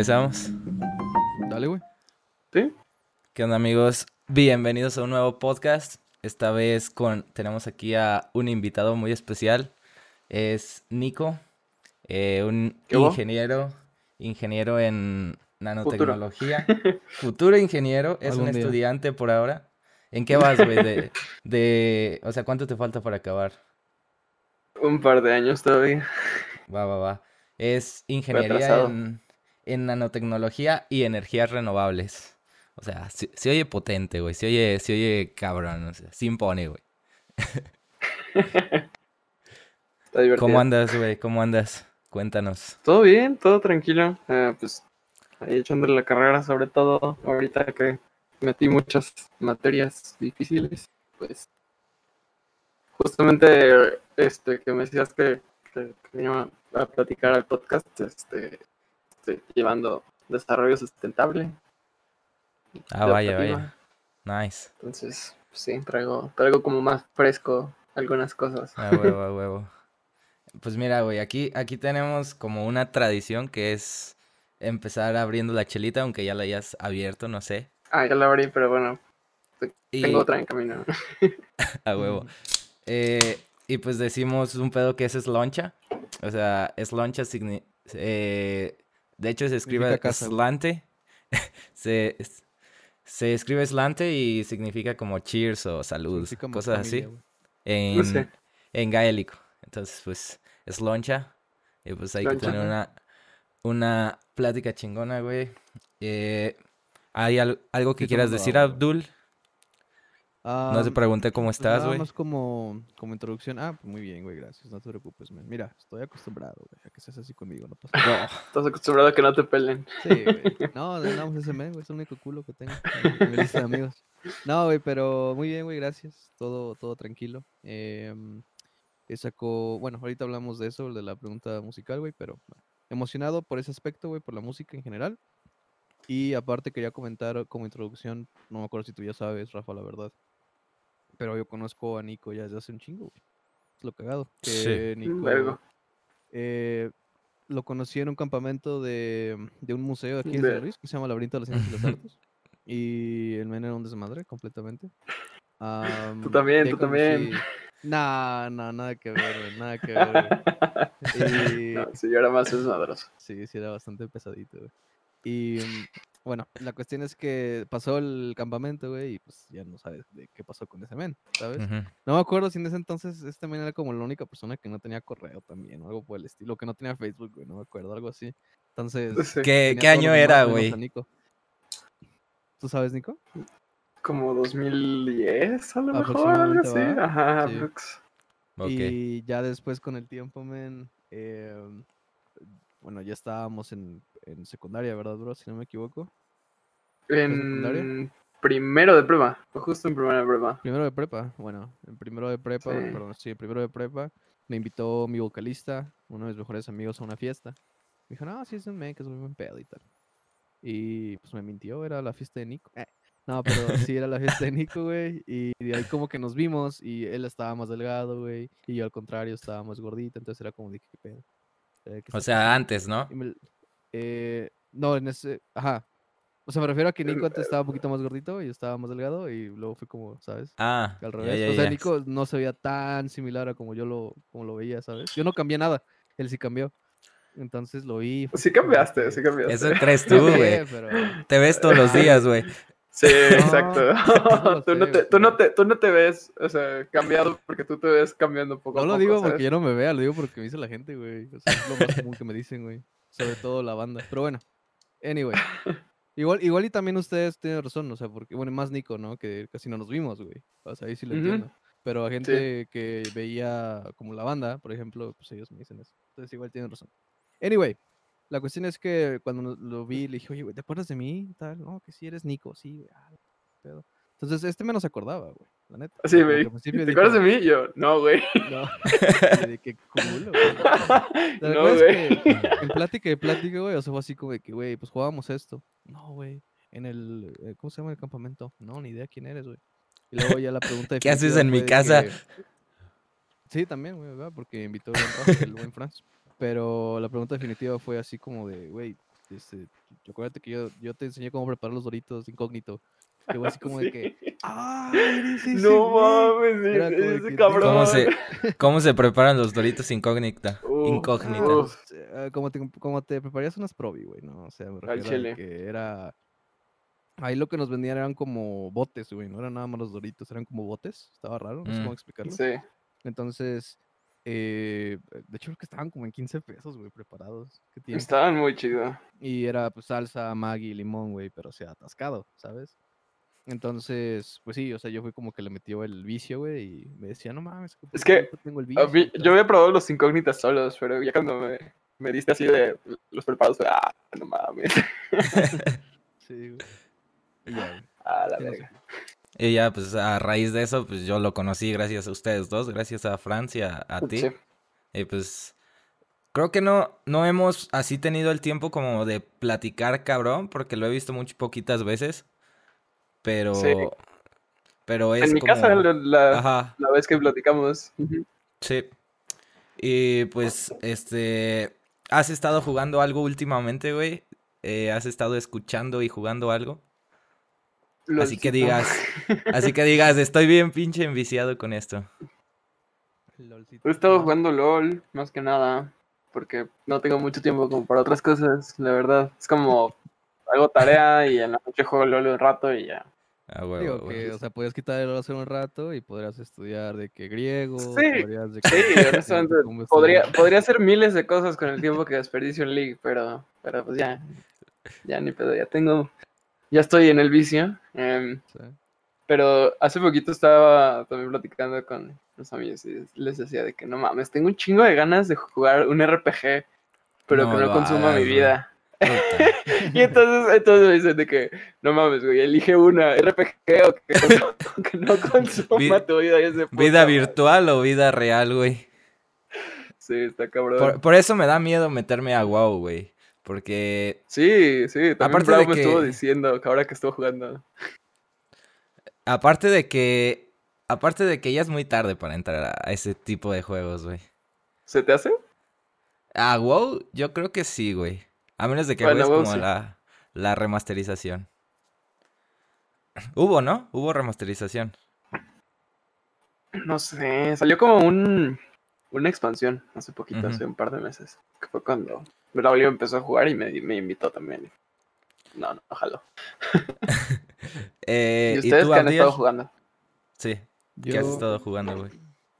¿Empezamos? ¿Qué onda amigos? Bienvenidos a un nuevo podcast. Esta vez con tenemos aquí a un invitado muy especial. Es Nico, eh, un ingeniero, ingeniero en nanotecnología. Futuro ingeniero, es un día. estudiante por ahora. ¿En qué vas, güey? De, de, o sea, ¿cuánto te falta para acabar? Un par de años todavía. Va, va, va. Es ingeniería en, en nanotecnología y energías renovables. O sea, se, se oye potente, güey. Se oye, se oye cabrón. O sea, se impone, güey. Está divertido. ¿Cómo andas, güey? ¿Cómo andas? Cuéntanos. Todo bien, todo tranquilo. Eh, pues ahí echándole la carrera, sobre todo ahorita que metí muchas materias difíciles. Pues justamente este que me decías que, que, que venía a platicar al podcast, este, estoy llevando desarrollo sustentable. Ah, vaya, optativa. vaya. Nice. Entonces, pues, sí, traigo, traigo como más fresco algunas cosas. A huevo, a huevo. Pues mira, güey, aquí, aquí tenemos como una tradición que es empezar abriendo la chelita, aunque ya la hayas abierto, no sé. Ah, ya la abrí, pero bueno, Y, tengo otra en camino. A huevo. Eh, y pues decimos un pedo que es sloncha. O sea, sloncha signi- eh, de hecho se escribe Significa casa, güey. slante. se, es- se escribe slante y significa como cheers o salud, cosas familia, así. En, No sé. en gaélico. Entonces, pues, sloncha. Y pues hay que Sloncha. tener una, una plática chingona, güey. Eh, ¿hay al- algo que quieras decir, agua, Abdul? No te pregunté cómo pues estás, güey. más como, como introducción. Ah, pues muy bien, güey, gracias. No te preocupes, man. Mira, estoy acostumbrado, güey, a que seas así conmigo, no pasa nada. Estás acostumbrado a que no te pelen. Sí, güey. No, andamos ese men, güey, es el único culo que tengo en mi lista de amigos. No, güey, pero muy bien, güey, gracias. Todo, todo tranquilo. Eh, sacó, bueno, ahorita hablamos de eso, de la pregunta musical, güey, pero emocionado por ese aspecto, güey, por la música en general. Y aparte quería comentar como introducción, no me acuerdo si tú ya sabes, Rafa, la verdad. Pero yo conozco a Nico ya desde hace un chingo, güey. Es lo cagado. Que Nico, vergo. eh, lo conocí en un campamento de, de un museo aquí en. San Luis que se llama Laberinto de las Ciencias y las Artes. Y el men era un desmadre completamente. Am, Tú también, tú también. Nah, nah, nada que ver, güey, nada que ver. güey. Y No, sí, yo era más desmadroso. sí, sí, era bastante pesadito, güey. Y mm, bueno, la cuestión es que pasó el campamento, güey, y pues ya no sabes de qué pasó con ese men, ¿sabes? No me acuerdo si en ese entonces este men era como la única persona que no tenía correo también, o algo por el estilo, que no tenía Facebook, güey, no me acuerdo, algo así. Entonces, ¿Qué, qué año era, güey? ¿Tú sabes, Nico? Como 2010, a lo mejor, algo así. ¿va? Ajá, Sí. aprox. Ok. Y ya después con el tiempo, men, em, bueno, ya estábamos en, en secundaria, ¿verdad, bro? Si no me equivoco. secundaria? En primero de prueba, fue justo en primero de prueba. Primero de prepa, bueno, en primero de prepa, Sí. perdón, sí, en primero de prepa, me invitó mi vocalista, uno de mis mejores amigos, a una fiesta. Me dijo, no, sí es un men que es muy buen pedo y tal. Y pues me mintió, era la fiesta de Nico. Eh, No, pero sí era la fiesta de Nico, güey. Y de ahí como que nos vimos y él estaba más delgado, güey. Y yo al contrario estaba más gordito, entonces era como de qué pedo. Eh, ¿qué O sea, antes, ¿no? y me- eh, no, en ese. Ajá. O sea, me refiero a que Nico antes estaba un poquito más gordito y yo estaba más delgado y luego fue como, ¿sabes? Ah, Al revés. ya, o sea, ya. Nico no se veía tan similar a como yo lo, como lo veía, ¿sabes? Yo no cambié nada. Él sí cambió. Entonces lo vi. fue Sí cambiaste, sí cambiaste. Eso crees tú, No güey. pero. Te ves todos los días, güey. Sí, exacto. tú, no te, tú, no te, tú no te ves, o sea, cambiado porque tú te ves cambiando poco No a lo poco, digo ¿sabes? porque yo no me vea, lo digo porque me dice la gente, güey. O sea, es lo más común que me dicen, güey. Sobre todo la banda. Pero bueno, anyway. Igual, igual y también ustedes tienen razón, o sea, porque, bueno, más Nico, ¿no? Que casi no nos vimos, güey. O sea, ahí sí lo entiendo. Pero a gente que veía como la banda, por ejemplo, pues ellos me dicen eso. Entonces igual tienen razón. Anyway, La cuestión es que cuando lo vi, le dije, oye, güey, ¿te acuerdas de mí? Tal, no, que sí eres Nico, sí, güey. ah, pedo". Entonces, este menos se acordaba, güey, la neta. Dijo, al principio ¿Te acuerdas de mí? Yo, no, güey. No, de qué culo, güey. La no, verdad güey. es que en plática y plática, güey, o sea, fue así como de que, güey, pues jugábamos esto. No, güey, en el, eh, ¿cómo se llama el campamento? No, ni idea quién eres, güey. Y luego ya la pregunta ¿Qué haces en mi de casa? que- Sí, también, güey, ¿verdad? Porque invitó el buen Rafa, el buen Franz. Pero la pregunta definitiva fue así como de, güey, este, acuérdate que yo, yo te enseñé cómo preparar los doritos incógnito. Fue así como de que, ¡ah! eres ese No güey". mames, ese que, cabrón. ¿Cómo se, ¿Cómo se preparan los doritos incógnita? Incógnita. eh, como, te, como te prepararías unas probi, güey, ¿no? O sea, me Al refiero a chile. que era... Ahí lo que nos vendían eran como botes, güey, no eran nada más los doritos, eran como botes, estaba raro, no sé Mm. cómo explicarlo. Sí. Entonces, eh, de hecho creo que estaban como en 15 pesos, güey, preparados. Estaban muy chidos. Y era pues salsa, Maggi, limón, güey, pero o sea, atascado, ¿sabes? Entonces, pues sí, o sea, yo fui como que le metió el vicio, güey, y me decía, no mames, ¿por Es que nunca tengo el A vicio? mí- y tal". yo había probado los incógnitas solos, pero ya cuando me, me diste así de los preparados, fue, ah, no mames. Sí, güey. Y ya, güey. A la Sí, no sé. verga. Y ya, pues a raíz de eso, pues yo lo conocí gracias a ustedes dos, gracias a Francia, a ti. Sí. Y pues creo que no, no hemos así tenido el tiempo como de platicar cabrón, porque lo he visto muy poquitas veces. Pero, Sí. pero es En mi como... casa, la, la- Ajá, la vez que platicamos. sí. Y pues, este, ¿has estado jugando algo últimamente, güey? Eh, ¿Has estado escuchando y jugando algo? Así que digas, así que digas, estoy bien pinche enviciado con esto. Lolcito. He estado jugando LOL, más que nada, porque no tengo mucho tiempo como para otras cosas, la verdad. Es como hago tarea y en la noche juego LOL un rato y ya. Ah, huevo, Digo huevo. que, o sea, podías quitar el hace un rato y podrías estudiar de que griego, Sí, podrías de que... Sí, podría, podría hacer miles de cosas con el tiempo que desperdicio en League, pero, pero pues ya, ya ni pedo, ya tengo, ya estoy en el vicio. em, Sí. pero hace poquito estaba también platicando con los amigos y les decía de que no mames, tengo un chingo de ganas de jugar un RPG, pero No que no consuma mi vida. Y entonces, entonces me dicen de que, no mames, güey, elige una RPG o que, no consuma tu vida. y puta ¿Vida virtual o vida real, güey? Sí, está cabrón. Por, por eso me da miedo meterme a WoW, güey. Porque Sí, sí, también Aparte Bravo de me estuvo que- diciendo que ahora que estuvo jugando. aparte de que aparte de que ya es muy tarde para entrar a, a ese tipo de juegos, güey. ¿Se te hace? A WoW yo creo que sí, güey. A menos de que Bueno, juegues como sí. la, la remasterización. Hubo, ¿no? Hubo remasterización. No sé, salió como un una expansión hace poquito, hace un par de meses. Que fue cuando Braulio empezó a jugar y me, me invitó también. No, no, ojalá. Eh, ¿Y ustedes tú, que han estado jugando? Sí. ¿Qué has Yo, estado jugando, güey?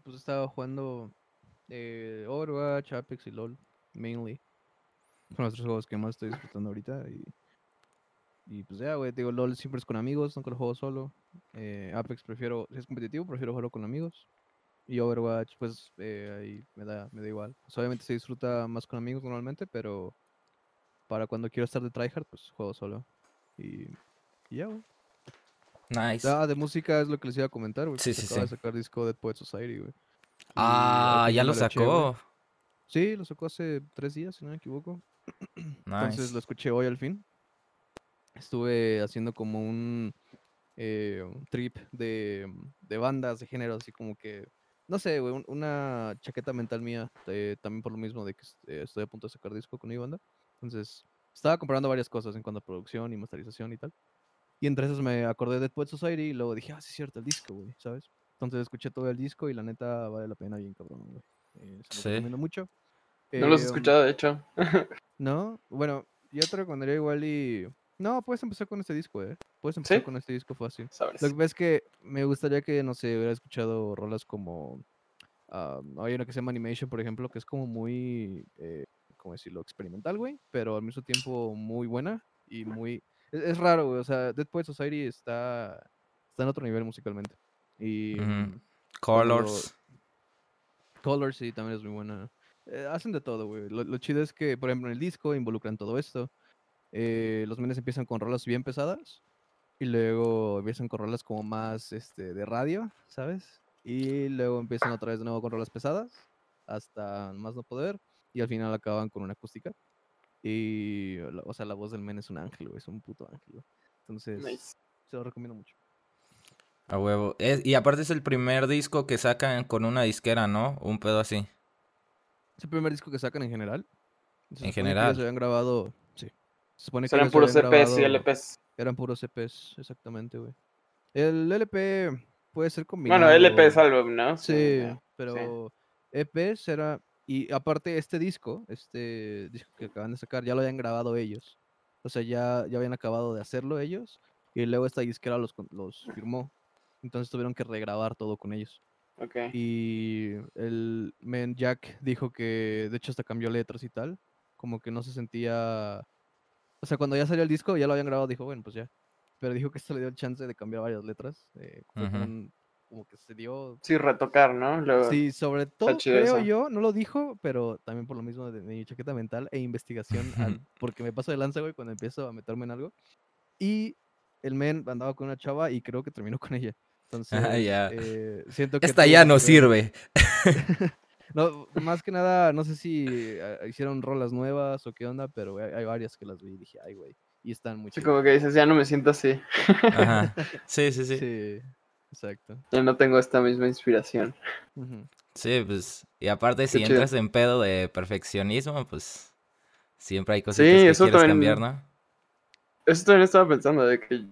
pues estaba jugando eh, Overwatch, Apex y LOL, mainly. Son los tres juegos que más estoy disfrutando ahorita y... Y pues ya, güey, digo, LOL siempre es con amigos, nunca lo juego solo. Eh, Apex prefiero, si es competitivo, prefiero jugarlo con amigos. Y Overwatch, pues eh, ahí me da, me da igual. Pues, obviamente se disfruta más con amigos normalmente, pero para cuando quiero estar de tryhard, pues juego solo. Y, y ya, güey. Nice. Ah, de música es lo que les iba a comentar, güey. Sí, sí, acaba de sí. sacar disco Dead Poet Society, güey. Ah, ya lo sacó. Sí, lo sacó hace tres días, si no me equivoco. Entonces Nice. lo escuché hoy al fin. Estuve haciendo como un, eh, un trip de, de bandas, de género, así como que, no sé, güey, un- una chaqueta mental mía, eh, también por lo mismo de que eh, estoy a punto de sacar disco con mi banda. Entonces, estaba comparando varias cosas en cuanto a producción y masterización y tal. Y entre esas me acordé de Dead Poet Society y luego dije, ah, sí es cierto, el disco, güey, ¿sabes? Entonces escuché todo el disco y la neta vale la pena bien cabrón, güey. Eh, se los Sí. recomiendo mucho. No los he um, escuchado, de hecho. no, bueno, yo te recomendaría igual y... No, puedes empezar con este disco, ¿eh? Puedes empezar ¿Sí? con este disco fácil. Sabes. Lo que pasa es que me gustaría que, no sé, hubiera escuchado rolas como... ah, hay una que se llama Animation, por ejemplo, que es como muy, eh, ¿cómo decirlo? Experimental, güey, pero al mismo tiempo muy buena y muy... Es, es raro, güey, o sea, Dead Poet Society está, está en otro nivel musicalmente. Y... Colors. Colors sí, también es muy buena. Eh, hacen de todo, güey. Lo, lo chido es que, por ejemplo, en el disco involucran todo esto. Eh, los menes empiezan con rolas bien pesadas y luego empiezan con rolas como más este, de radio, ¿sabes? Y luego empiezan otra vez de nuevo con rolas pesadas hasta más no poder y al final acaban con una acústica. Y, o sea, la voz del men es un ángel, güey, es un puto ángel, güey. Entonces, Nice. se lo recomiendo mucho. A huevo. Es- y aparte es el primer disco que sacan con una disquera, ¿no? Un pedo así. Es el primer disco que sacan en general. Se En general. ellos habían grabado, sí. Se supone que ellos puros CPs y grabado- LPs. Eran puros EPs, exactamente, güey. El LP puede ser combinado. Bueno, LP es álbum, ¿no? Sí, pero EPs era. Y aparte, este disco, este disco que acaban de sacar, ya lo habían grabado ellos. O sea, ya, ya habían acabado de hacerlo ellos. Y luego esta disquera los, los firmó. Entonces tuvieron que regrabar todo con ellos. Ok. Y el men Jack dijo que, de hecho, hasta cambió letras y tal. Como que no se sentía. O sea, cuando ya salió el disco, ya lo habían grabado, dijo, bueno, pues ya. Pero dijo que esto le dio el chance de cambiar varias letras. eh, como, Ujú. un- como que se dio. Sí, retocar, ¿no? Luego, Sí, sobre todo creo eso. yo, no lo dijo, pero también por lo mismo de, de mi chaqueta mental e investigación, al- porque me paso de lanza, güey, cuando empiezo a meterme en algo. Y el men andaba con una chava y creo que terminó con ella. Entonces, ya. eh, siento que Esta ya no sirve. no, más que nada, no sé si eh, hicieron rolas nuevas o qué onda, pero hay, hay varias que las vi y dije, ay, güey. Y están muy sí, chidas. como que dices, ya no me siento así. Ajá. Sí, sí, sí. Sí, exacto. Ya no tengo esta misma inspiración. Sí, pues. Y aparte, si chido. entras en pedo de perfeccionismo, pues. Siempre hay Sí, cositas que eso quieres también- cambiar, ¿no? Eso también estaba pensando, de que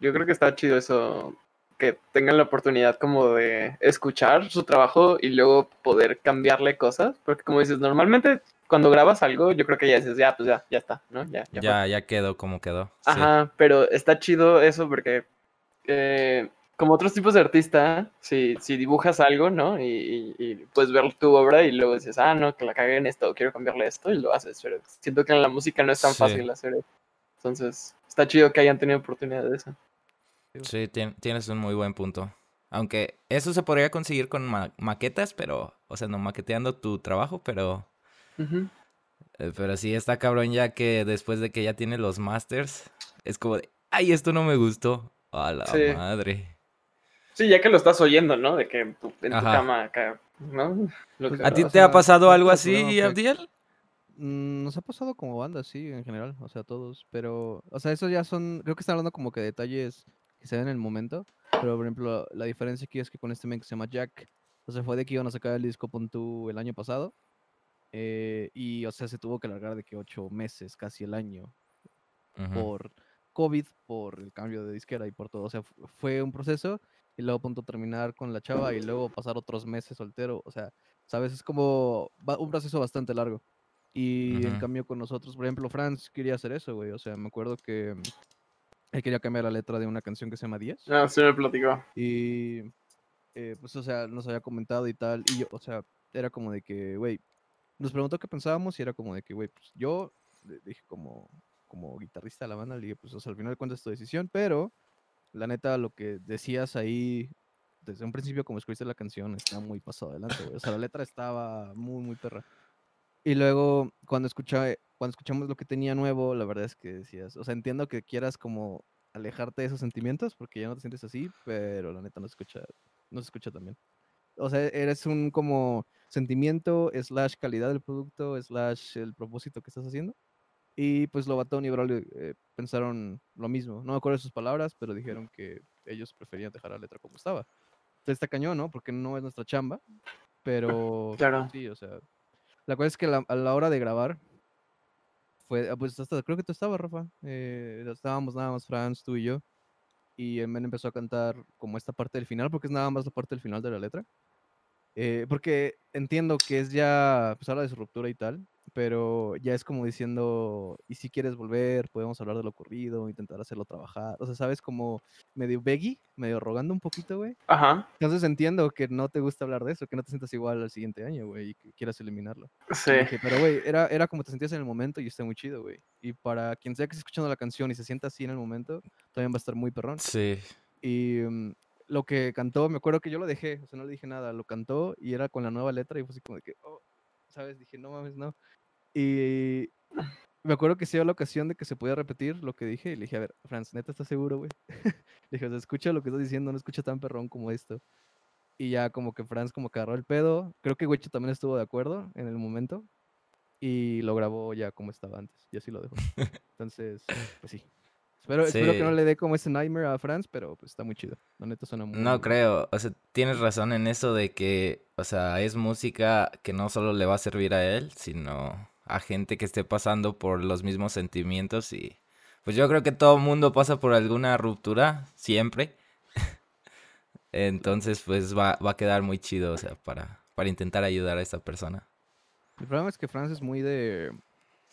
yo creo que está chido eso, que tengan la oportunidad como de escuchar su trabajo y luego poder cambiarle cosas, porque como dices, normalmente cuando grabas algo, yo creo que ya dices, ya, pues ya, ya está, ¿no? Ya, ya fue". Ya, ya quedó como quedó. Sí. Ajá, pero está chido eso porque eh, como otros tipos de artista, si, si dibujas algo, ¿no? Y, y- y puedes ver tu obra y luego dices, ah, no, que la cagué en esto, quiero cambiarle esto y lo haces, pero siento que en la música no es tan Sí. fácil hacer eso. Entonces, está chido que hayan tenido oportunidad de eso. Sí, tien- tienes un muy buen punto. Aunque eso se podría conseguir con ma- maquetas, pero, o sea, no maqueteando tu trabajo, pero, eh, pero sí está cabrón ya que después de que ya tienes los masters, es como de, ay, esto no me gustó. A la Sí. madre. Sí, ya que lo estás oyendo, ¿no? De que tu- en tu Ajá. cama acá, ¿no? Lo que- ¿A ti te ha pasado algo así, Abdiel? Mm, Nos ha pasado como banda, sí, en general, o sea, todos, pero, o sea, eso ya son, creo que están hablando como que detalles que se ven en el momento, pero, por ejemplo, la diferencia aquí es que con este men que se llama Jack, o sea, fue de que iban a sacar el disco Puntu el año pasado, eh, y, o sea, se tuvo que alargar de que ocho meses, casi el año, por COVID, por el cambio de disquera y por todo, o sea, fu- fue un proceso, y luego punto terminar con la chava, y luego pasar otros meses soltero, o sea, sabes, es como un proceso bastante largo. Y en Ujú. cambio con nosotros, por ejemplo, Franz quería hacer eso, güey. O sea, me acuerdo que él quería cambiar la letra de una canción que se llama 10. No, sí me platicó. Y eh, pues, o sea, nos había comentado y tal. Y yo, o sea, era como de que, güey, nos preguntó qué pensábamos y era como de que, güey, pues yo dije como, como guitarrista de la banda, le dije, pues, o sea, al final de cuentas es tu decisión, pero la neta, lo que decías ahí desde un principio, como escribiste la canción, está muy pasado adelante, güey. O sea, la letra estaba muy, muy perra. Y luego, cuando, escucha, cuando escuchamos lo que tenía nuevo, la verdad es que decías, o sea, entiendo que quieras como alejarte de esos sentimientos porque ya no te sientes así, pero la neta no se escucha, no se escucha tan bien. O sea, eres un como sentimiento, slash calidad del producto, slash el propósito que estás haciendo. Y pues Lobatón y Braulio eh, pensaron lo mismo. No me acuerdo de sus palabras, pero dijeron que ellos preferían dejar la letra como estaba. Entonces está cañón, ¿no? Porque no es nuestra chamba. Pero Claro. sí, o sea. La cosa es que a la hora de grabar, fue, ah, pues hasta creo que tú estabas, Rafa. eh, estábamos nada más Franz, tú y yo. Y el men empezó a cantar como esta parte del final, porque es nada más la parte del final de la letra. Eh, porque entiendo que es ya, pues habla de su ruptura y tal, pero ya es como diciendo, y si quieres volver, podemos hablar de lo ocurrido, intentar hacerlo trabajar. O sea, ¿sabes? Como medio beggy, medio rogando un poquito, güey. Ajá, Entonces entiendo que no te gusta hablar de eso, que no te sientas igual al siguiente año, güey, y que quieras eliminarlo. Sí. dije, pero, güey, era, era como te sentías en el momento y está muy chido, güey. Y para quien sea que esté escuchando la canción y se sienta así en el momento, también va a estar muy perrón. Sí. Y mm, lo que cantó, me acuerdo que yo lo dejé, o sea, no le dije nada, lo cantó y era con la nueva letra y fue así como de que, oh, ¿sabes? Dije, no mames, no. Y me acuerdo que se dio la ocasión de que se podía repetir lo que dije y le dije, a ver, Franz, ¿neta estás seguro, güey? le dije, o sea, escucha lo que estás diciendo, no escucha tan perrón como esto. Y ya como que Franz como que agarró el pedo. Creo que Wecho también estuvo de acuerdo en el momento. Y lo grabó ya como estaba antes. Y así lo dejó. Entonces, pues sí. Espero, espero que no Sí. le dé como ese nightmare a Franz, pero pues está muy chido. La neta suena muy No creo, o sea, tienes razón en eso de que, o sea, es música que no solo le va a servir a él, sino a gente que esté pasando por los mismos sentimientos y pues yo creo que todo mundo pasa por alguna ruptura, siempre. Entonces, pues va, va a quedar muy chido, o sea, para, para intentar ayudar a esta persona. El problema es que Franz es muy de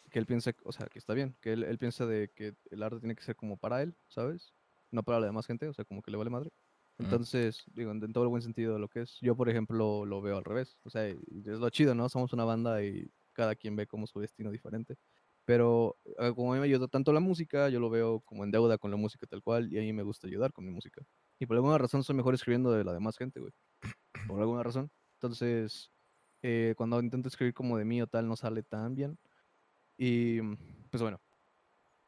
que él piensa, o sea, que está bien, que él, él piensa de que el arte tiene que ser como para él, ¿sabes? No para la demás gente, o sea, como que le vale madre. Mm. Entonces, digo, en, en todo el buen sentido de lo que es. Yo, por ejemplo, lo veo al revés. O sea, es lo chido, ¿no? Somos una banda y cada quien ve como su destino diferente. Pero eh, como a mí me ayuda tanto la música, yo lo veo como en deuda con la música tal cual, y a mí me gusta ayudar con mi música. Y por alguna razón soy mejor escribiendo de la demás gente, güey. Por alguna razón. Entonces, eh, cuando intento escribir como de mí o tal, no sale tan bien. Y mm, pues bueno,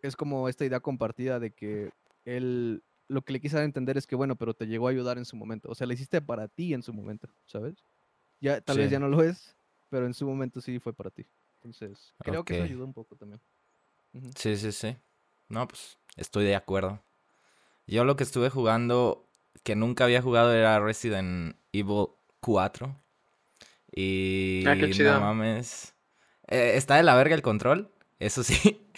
es como esta idea compartida de que él, lo que le quise entender es que, bueno, pero te llegó a ayudar en su momento. O sea, le hiciste para ti en su momento, ¿sabes? Ya, tal vez Sí. ya no lo es, pero en su momento sí fue para ti. Entonces, creo que eso ayudó un poco también. Sí, sí, sí. No, pues estoy de acuerdo. Yo lo que estuve jugando, que nunca había jugado, era Resident Evil 4. Y Ah, qué no chido. mames. Eh, está de la verga el control, eso sí.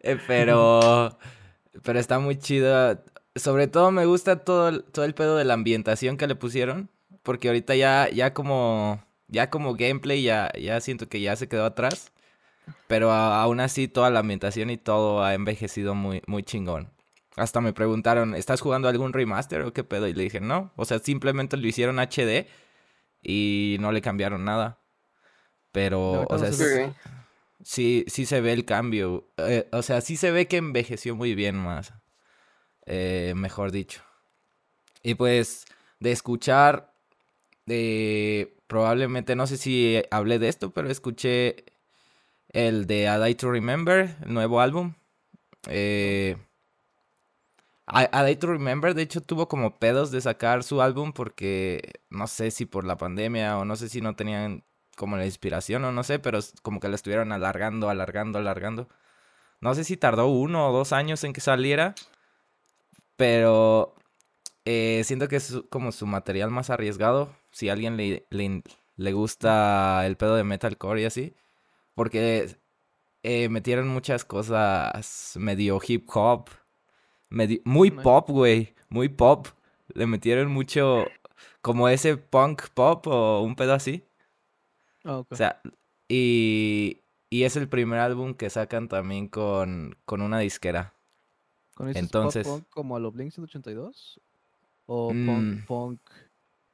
Eh, pero, pero está muy chido. Sobre todo me gusta todo el, todo el pedo de la ambientación que le pusieron. Porque ahorita ya, ya como, ya como gameplay ya, ya siento que ya se quedó atrás. Pero a- aún así toda la ambientación y todo ha envejecido muy, muy chingón. Hasta me preguntaron, ¿estás jugando algún remaster o qué pedo? Y le dije, no. O sea, simplemente lo hicieron HD y no le cambiaron nada. Pero, o sea, se sí, sí se ve el cambio. Eh, o sea, sí se ve que envejeció muy bien más. eh, mejor dicho. Y pues, de escuchar, de probablemente, no sé si hablé de esto, pero escuché el de A Day to Remember, el nuevo álbum. Eh, A, Day to Remember, de hecho, tuvo como pedos de sacar su álbum porque no sé si por la pandemia o no sé si no tenían como la inspiración o no sé, pero como que la estuvieron alargando, alargando, alargando. No sé si tardó uno o dos años en que saliera, pero eh, siento que es como su material más arriesgado. Si a alguien le, le, le gusta el pedo de metalcore y así, porque eh, metieron muchas cosas medio hip hop, medio- muy pop, güey, muy pop. Le metieron mucho como ese punk pop o un pedo así. Ah, ok. O sea, y, y es el primer álbum que sacan también con, con una disquera. ¿Con ese entonces- pop punk como a lo Blink 182? ¿O Mm. punk, punk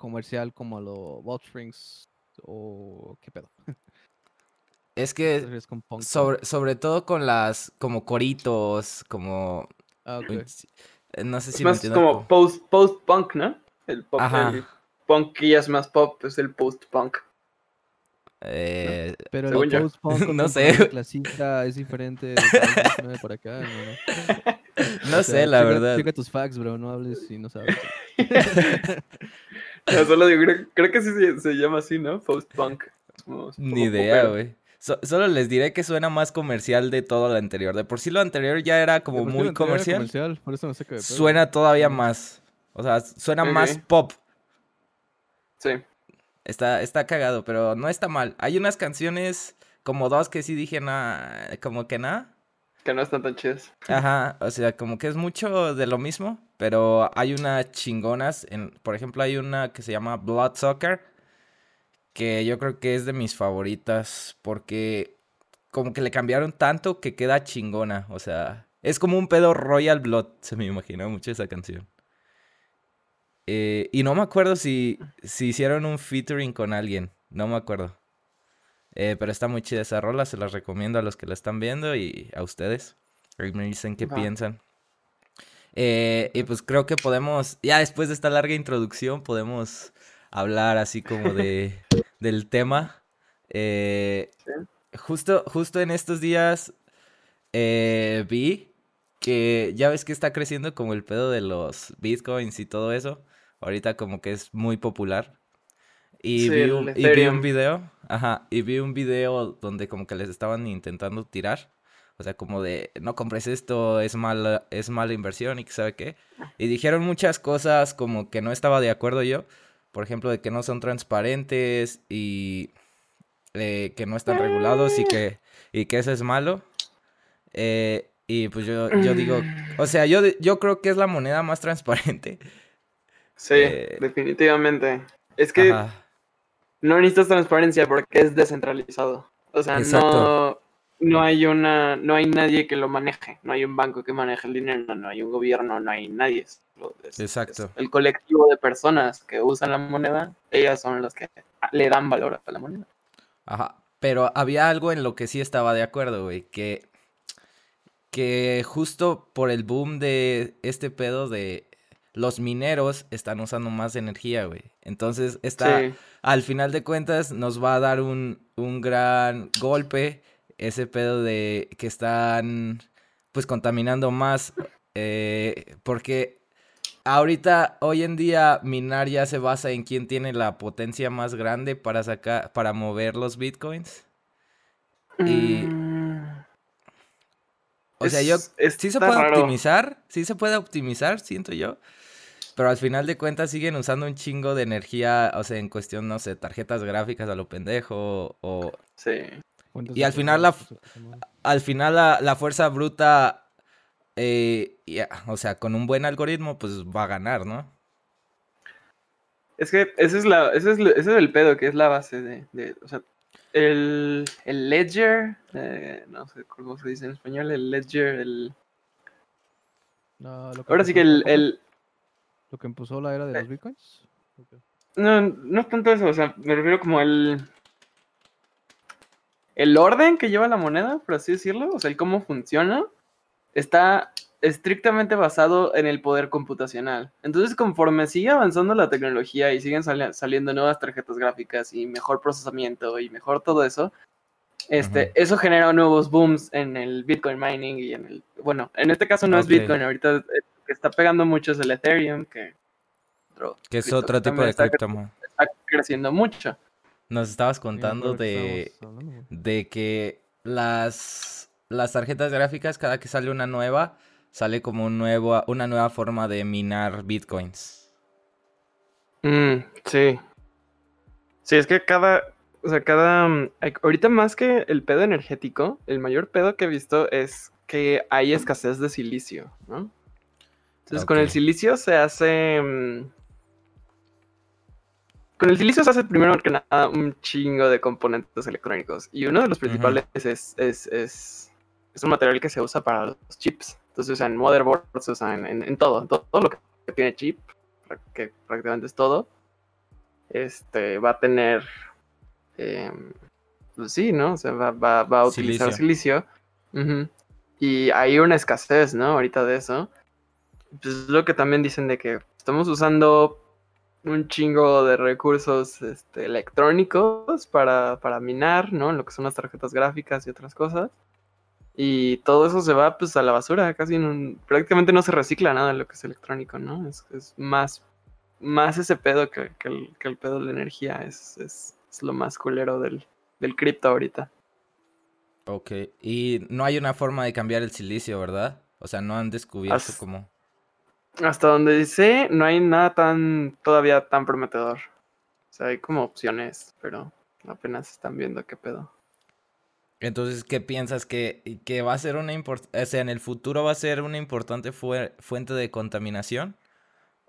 comercial como a lo Bob Springs? ¿O qué pedo? Es ¿Qué te que punk? punk? sobre, sobre todo con las como coritos, como... Ah, eh, No sé Es si me más como como- post, post-punk, ¿no? El pop, Ajá. el punk que ya es más pop, es el post-punk. eh, Pero según el yo. post-punk No sé. sé. clasista es diferente de 19 por acá, ¿no? no. no O sé, la checa- verdad. Checa tus facts, bro, no hables si no sabes. No, solo digo, creo, creo que sí se, se llama así, ¿no? Post-punk. Ni idea, güey. So- solo les diré que suena más comercial de todo lo anterior. De por sí lo anterior ya era como De por sí muy comercial. comercial, por eso no sé qué. Suena todavía más. O sea, suena más pop. Sí. Está, está cagado, pero no está mal. Hay unas canciones, como dos, que sí dije, nah, como que nada. Que no están tan chidas. Ajá, o sea, como que es mucho de lo mismo, pero hay unas chingonas. Por ejemplo, hay una que se llama Bloodsucker, que yo creo que es de mis favoritas, porque como que le cambiaron tanto que queda chingona. O sea, es como un pedo Royal Blood, se me imagina mucho esa canción. Eh, y no me acuerdo si, si hicieron un featuring con alguien, no me acuerdo. Eh, pero está muy chida esa rola, se las recomiendo a los que la están viendo y a ustedes. Ahí me dicen qué Ajá. piensan. Eh, y pues creo que podemos, ya después de esta larga introducción, podemos hablar así como de del tema. Eh, Sí. justo, justo en estos días vi que ya ves que está creciendo como el pedo de los bitcoins y todo eso. Ahorita como que es muy popular. Y Sí, vi un, y vi un video, ajá, y vi un video donde como que les estaban intentando tirar. O sea, como de, no compres esto, es mala, es mala inversión y que sabe qué. Y dijeron muchas cosas como que no estaba de acuerdo yo. Por ejemplo, de que no son transparentes y eh, que no están regulados y que, y que eso es malo. Eh, y pues yo, yo digo, o sea, yo, yo creo que es la moneda más transparente. Sí, Eh, definitivamente. Es que Ajá. No necesitas transparencia porque es descentralizado. O sea, Exacto. no, no hay una, no hay nadie que lo maneje. No hay un banco que maneje el dinero, no hay un gobierno, no hay nadie. Es- Exacto. es el colectivo de personas que usan la moneda, ellas son las que le dan valor a la moneda. Ajá, pero había algo en lo que sí estaba de acuerdo, güey, que, que justo por el boom de este pedo de los mineros están usando más energía, güey. Entonces, está, Sí. al final de cuentas, nos va a dar un, un gran golpe ese pedo de que están, pues, contaminando más, eh, porque ahorita, hoy en día, minar ya se basa en quién tiene la potencia más grande para sacar, para mover los bitcoins. Y- Mm, O sea, yo es- sí se puede raro. optimizar, sí se puede optimizar, siento yo. Pero al final de cuentas siguen usando un chingo de energía, o sea, en cuestión, no sé, tarjetas gráficas a lo pendejo, o Sí. Y al final la pues, al final la, la fuerza bruta, eh, o sea, con un buen algoritmo, pues va a ganar, ¿no? Es que ese es, la, ese es, ese es el pedo, que es la base de, de- o sea, el, el ledger, eh, no sé cómo se dice en español, el ledger, el... No, lo Ahora sí que el- Lo que empezó la era de Eh. los bitcoins. Ok. no, no es tanto eso, o sea, me refiero como el... El orden que lleva la moneda, por así decirlo, o sea, el cómo funciona, está estrictamente basado en el poder computacional. Entonces, conforme sigue avanzando la tecnología y siguen sali- saliendo nuevas tarjetas gráficas y mejor procesamiento y mejor todo eso, este, eso genera nuevos booms en el Bitcoin mining y en el... Bueno, en este caso no es Bitcoin, ahorita eh, que está pegando mucho es el Ethereum, que, otro Que es otro tipo de está, cripto. mo. está creciendo mucho. Nos estabas contando de, de que las, las tarjetas gráficas, cada que sale una nueva, sale como un nuevo, una nueva forma de minar bitcoins. Mm, sí. Sí, es que cada, o sea, cada, mm, ahorita más que el pedo energético, el mayor pedo que he visto es que hay escasez de silicio, ¿no? Entonces con el silicio se hace, mm, con el silicio se hace primero que nada un chingo de componentes electrónicos y uno de los principales es, es, es, es un material que se usa para los chips. Entonces se usa en motherboards, se usa en, en- en todo, en todo, todo lo que tiene chip, que prácticamente es todo, este, va a tener, em, pues sí, ¿no? O sea, va, va- va a utilizar silicio. Ujú. Y hay una escasez, ¿no? Ahorita de eso. Pues es lo que también dicen de que estamos usando un chingo de recursos este, electrónicos para, para minar, ¿no? Lo que son las tarjetas gráficas y otras cosas. Y todo eso se va pues a la basura, casi prácticamente no se recicla nada de lo que es electrónico, ¿no? Es, es más, más ese pedo que, que el, que el pedo de la energía, es, es, es lo más culero del, del cripto ahorita. Ok. Y no hay una forma de cambiar el silicio, ¿verdad? O sea, no han descubierto As- cómo. Hasta donde dice, no hay nada tan todavía tan prometedor. O sea, hay como opciones, pero apenas están viendo qué pedo. Entonces, ¿qué piensas? ¿Que, que va a ser una import- o sea, en el futuro va a ser una importante fue- fuente de contaminación?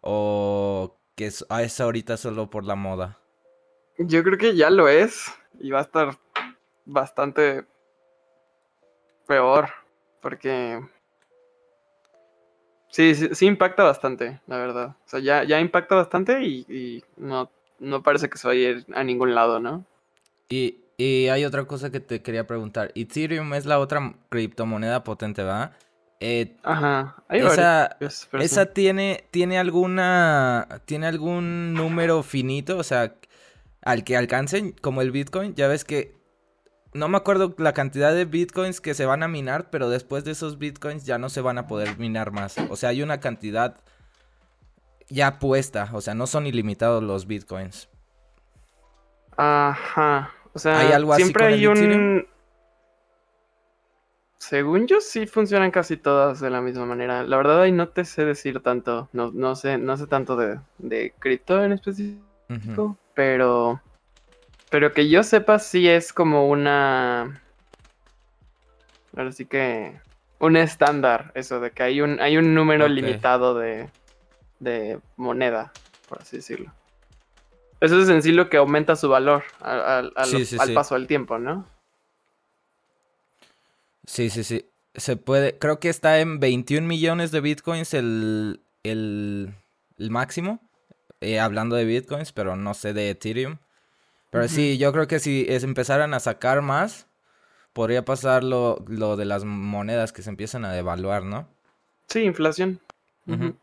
¿O que es, ah, es ahorita solo por la moda? Yo creo que ya lo es y va a estar bastante peor porque sí, sí, sí impacta bastante, la verdad. O sea, ya, ya impacta bastante y, y no, no parece que se vaya a ir a ningún lado, ¿no? Y, y hay otra cosa que te quería preguntar. Ethereum es la otra criptomoneda potente, ¿verdad? Eh, Ajá. Hay esa, pero sí. ¿Esa tiene, tiene alguna, tiene algún número finito? O sea, al que alcancen, como el Bitcoin, ya ves que no me acuerdo la cantidad de bitcoins que se van a minar, pero después de esos bitcoins ya no se van a poder minar más. O sea, hay una cantidad ya puesta, o sea, no son ilimitados los bitcoins. Ajá. O sea, ¿Hay algo así siempre hay un. Ethereum? Según yo, sí funcionan casi todas de la misma manera. La verdad, ahí no te sé decir tanto. No, no sé, no sé tanto de, de cripto en específico. Pero. Pero que yo sepa, sí es como una. Ahora sí que. Un estándar, eso, de que hay un, hay un número limitado de, de moneda, por así decirlo. Eso es en sí lo que aumenta su valor al, al- al- Sí, sí, al sí. paso del tiempo, ¿no? Sí, sí, sí. Se puede, creo que está en 21 millones de bitcoins el, el, el máximo. eh, hablando de bitcoins, pero no sé de Ethereum. Pero sí, yo creo que si es, empezaran a sacar más, podría pasar lo, lo de las monedas que se empiezan a devaluar, ¿no? Sí, inflación.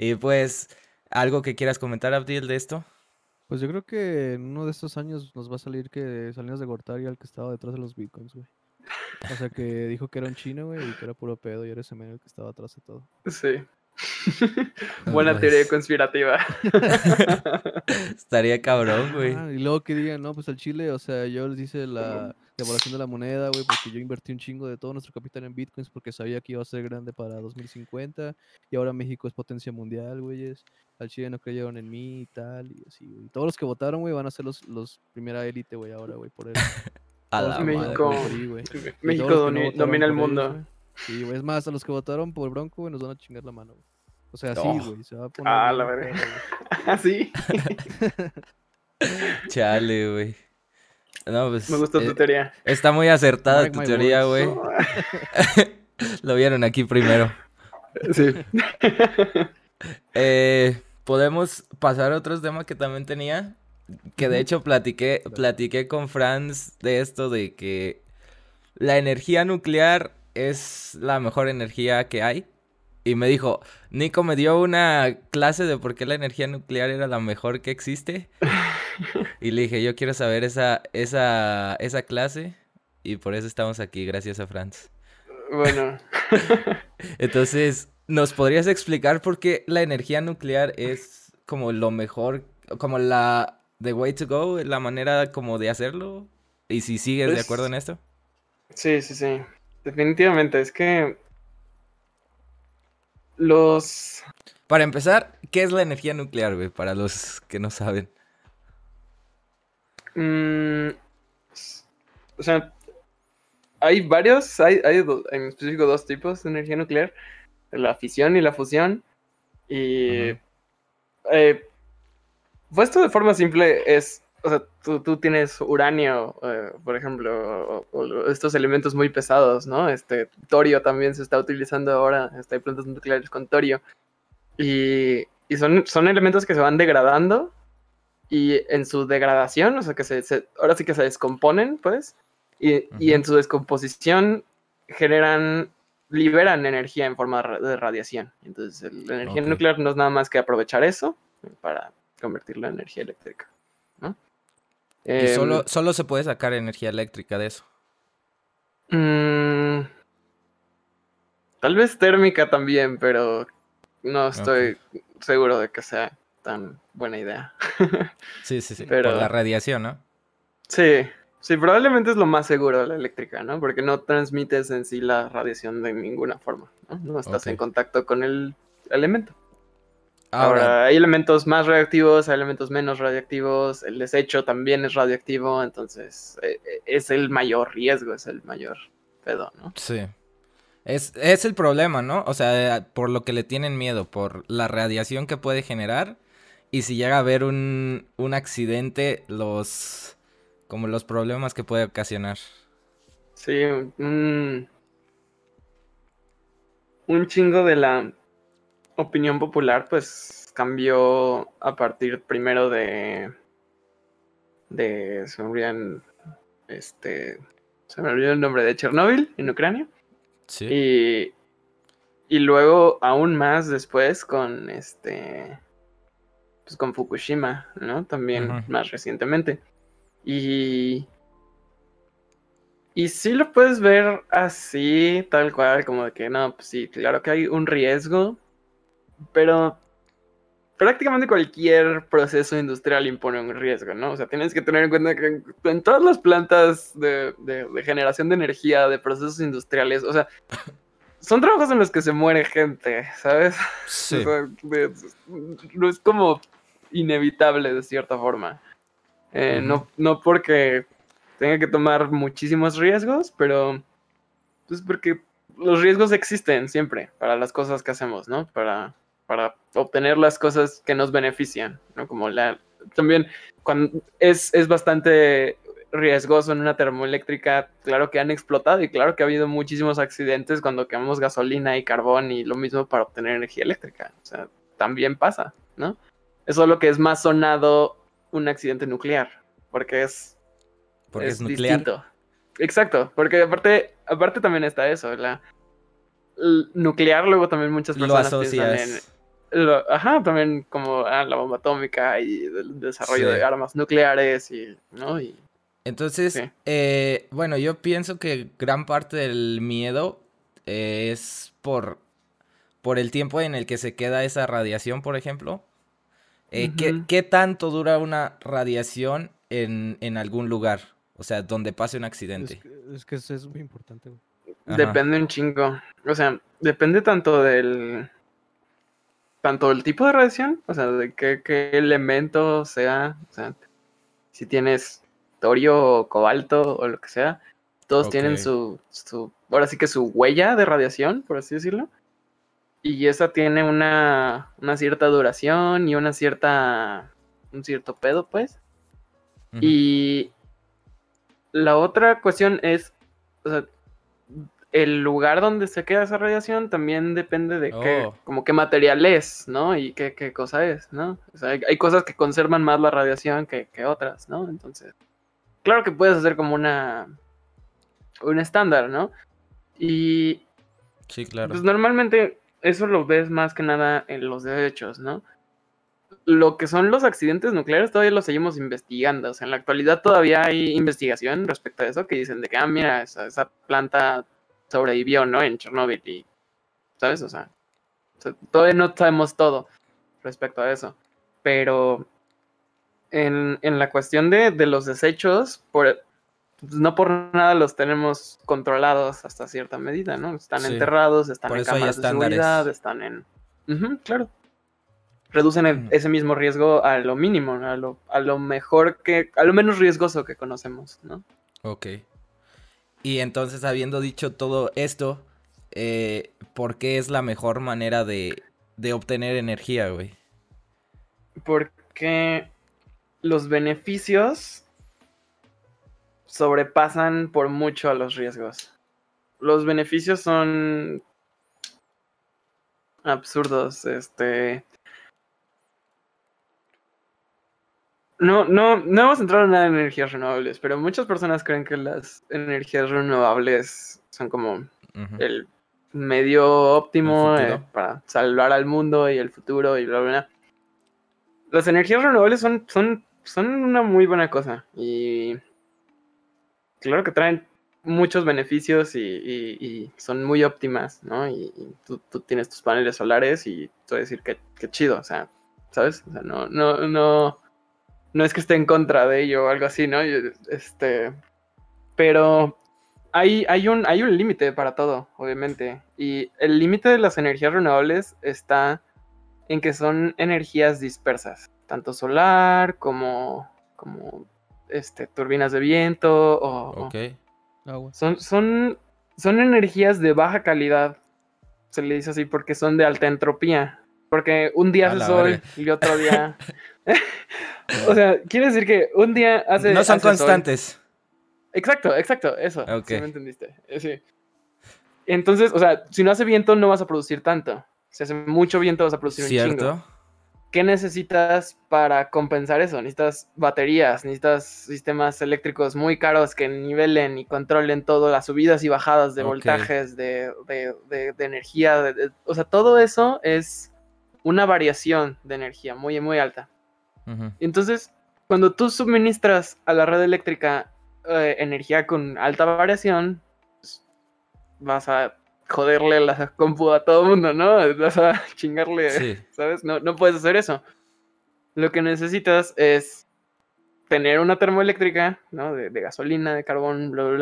Y pues, ¿algo que quieras comentar, Abdil, de esto? Pues yo creo que en uno de estos años nos va a salir que Salinas de Gortari el que estaba detrás de los bitcoins, güey. O sea, que dijo que era un chino, güey, y que era puro pedo, y era ese men el que estaba atrás de todo. Sí. Buena Pues, teoría conspirativa. Estaría cabrón, güey. Ah, y luego que digan, no, pues al Chile, o sea, yo les hice la devaluación de la moneda, güey, porque yo invertí un chingo de todo nuestro capital en bitcoins porque sabía que iba a ser grande para 2050 y ahora México es potencia mundial, güeyes. Al Chile no creyeron en mí y tal, y así, güey. Todos los que votaron, güey, van a ser los, los primera élite, güey, ahora, güey, por él. A la madre. México. güey. México no domina el ellos, mundo. güey. Sí, güey, es más, a los que votaron por Bronco, güey, nos van a chingar la mano, güey. O sea, sí, Oh. güey, se va a poner. Ah, la verga. güey. Ah, sí. Chale, güey. No, pues. Me gustó tu eh, teoría. Está muy acertada Mark tu teoría, güey. Lo vieron aquí primero. Sí. Eh, Podemos pasar a otros temas que también tenía. Que de hecho platiqué, platiqué con Franz de esto de que la energía nuclear es la mejor energía que hay. Y me dijo, Nico me dio una clase de por qué la energía nuclear era la mejor que existe. Y le dije, yo quiero saber esa, esa, esa clase. Y por eso estamos aquí, gracias a Franz. Bueno, Entonces, ¿nos podrías explicar por qué la energía nuclear es como lo mejor, como la the way to go, la manera como de hacerlo? Y si sigues de Es- acuerdo en esto. sí, sí, sí. Definitivamente, es que los... Para empezar, ¿qué es la energía nuclear, güey? Para los que no saben. mm, o sea, hay varios, hay, hay do- en específico dos tipos de energía nuclear, la fisión y la fusión. Y eh, puesto de forma simple es, o sea, tú, tú tienes uranio, eh, por ejemplo, o, o estos elementos muy pesados, ¿no? Este torio también se está utilizando ahora, este, hay plantas nucleares con torio. Y, y son, son elementos que se van degradando y en su degradación, o sea, que se, se- ahora sí que se descomponen, pues, y, y en su descomposición generan, liberan energía en forma de radiación. Entonces, el- la energía nuclear no es nada más que aprovechar eso para convertirlo en energía eléctrica. Y Em, solo, solo se puede sacar energía eléctrica de eso. mm, tal vez térmica también, pero no estoy seguro de que sea tan buena idea. Sí, sí, sí. Pero- Por la radiación, ¿no? Sí, sí, probablemente es lo más seguro la eléctrica, ¿no? Porque no transmites en sí la radiación de ninguna forma, ¿no? No estás en contacto con el elemento. Ahora, Ahora, hay elementos más radioactivos, hay elementos menos radioactivos, el desecho también es radioactivo, entonces eh, eh, es el mayor riesgo, es el mayor pedo, ¿no? sí. Es, es el problema, ¿no? O sea, por lo que le tienen miedo, por la radiación que puede generar. Y si llega a haber un, un accidente, los... Como los problemas que puede ocasionar. Sí, un, un chingo de la opinión popular, pues cambió a partir primero de. de. Se me olvidan. Este. Se me olvidó el nombre de Chernóbil en Ucrania. Sí. Y. Y luego, aún más después, con este. pues, con Fukushima, ¿no? También más recientemente. Y... Y sí lo puedes ver así, tal cual, como de que no, pues sí, claro que hay un riesgo, pero prácticamente cualquier proceso industrial impone un riesgo, ¿no? O sea, tienes que tener en cuenta que en, todas las plantas de, de- de generación de energía, de procesos industriales, o sea, son trabajos en los que se muere gente, ¿sabes? Sí. O sea, es como inevitable de cierta forma. Eh, no, no porque tenga que tomar muchísimos riesgos, pero pues porque los riesgos existen siempre para las cosas que hacemos, ¿no? Para, para obtener las cosas que nos benefician, ¿no? Como la... También cuando es, es bastante riesgoso en una termoeléctrica, claro que han explotado y claro que ha habido muchísimos accidentes cuando quemamos gasolina y carbón y lo mismo para obtener energía eléctrica. O sea, también pasa, ¿no? Eso es lo que es más sonado un accidente nuclear, porque es, Porque es, nuclear. distinto. Exacto, porque aparte, aparte también está eso, la nuclear luego también muchas Lo personas piensan asocias. en lo- ajá, también como ah, la bomba atómica y el desarrollo Sí. de armas nucleares y, ¿no? Y Entonces, Sí. eh, bueno, yo pienso que gran parte del miedo eh, es por, por el tiempo en el que se queda esa radiación, por ejemplo. Eh, ¿qué, qué tanto dura una radiación en, en algún lugar? O sea, donde pase un Es accidente. que, es que eso es muy importante, güey. Depende un chingo. O sea, depende tanto del tanto del tipo de radiación, o sea, de qué, qué elemento sea, o sea, si tienes torio o cobalto o lo que sea, todos tienen su, su, ahora sí que su huella de radiación, por así decirlo, y esa tiene una, una cierta duración y una cierta, un cierto pedo, pues, y la otra cuestión es, o sea, el lugar donde se queda esa radiación también depende de qué, Oh. como qué material es, ¿no? Y qué, qué cosa es, ¿no? O sea, hay, hay cosas que conservan más la radiación que, que otras, ¿no? Entonces, claro que puedes hacer como una, un estándar, ¿no? Y Sí, claro. pues normalmente eso lo ves más que nada en los derechos, ¿no? Lo que son los accidentes nucleares todavía lo seguimos investigando. O sea, en la actualidad todavía hay investigación respecto a eso que dicen de que, ah, mira, esa, esa planta sobrevivió, ¿no? En Chernobyl y, ¿sabes? O sea, todavía no sabemos todo respecto a eso. Pero en, en la cuestión de, de los desechos, por, pues, no por nada los tenemos controlados hasta cierta medida, ¿no? Están Sí. enterrados, están Por en cámaras de seguridad, están en... Claro. Reducen el- Mm. ese mismo riesgo a lo mínimo, a lo, a lo mejor que, a lo menos riesgoso que conocemos, ¿no? Ok. Y entonces, habiendo dicho todo esto, eh, ¿por qué es la mejor manera de, de obtener energía, güey? Porque los beneficios sobrepasan por mucho a los riesgos. Los beneficios son absurdos, este... No, no, no vamos a entrar en nada en energías renovables, pero muchas personas creen que las energías renovables son como el medio óptimo El eh, para salvar al mundo y el futuro y bla, bla, bla. Las energías renovables son, son, son una muy buena cosa y claro que traen muchos beneficios y, y- y son muy óptimas, ¿no? Y, y tú, tú tienes tus paneles solares y a decir que, que chido, o sea, ¿sabes? O sea, no, no, no, no es que esté en contra de ello o algo así, ¿no? Este, pero hay, hay un, hay un límite para todo, obviamente. Y el límite de las energías renovables está en que son energías dispersas, tanto solar como, como este, turbinas de viento o, o- Ok. Agua. son, son, son energías de baja calidad. Se le dice así porque son de alta entropía. Porque un día hace sol y otro día. o sea, quiere decir que un día hace. no son hace sol. constantes. Exacto, exacto, eso. Ok. Sí me entendiste. eh, Sí. Entonces, o sea, si no hace viento, no vas a producir tanto. Si hace mucho viento, vas a producir un chingo. ¿Cierto? ¿Qué necesitas para compensar eso? Necesitas baterías, necesitas sistemas eléctricos muy caros que nivelen y controlen todo, las subidas y bajadas de voltajes, de, de- de- de energía. o sea, todo eso es una variación de energía muy, muy alta. Entonces, cuando tú suministras a la red eléctrica eh, energía con alta variación, pues, vas a joderle la compu a todo el mundo, ¿no? Vas a chingarle, Sí. ¿sabes? No, no puedes hacer eso. Lo que necesitas es tener una termoeléctrica, ¿no? De, de gasolina, de carbón, bla, bla,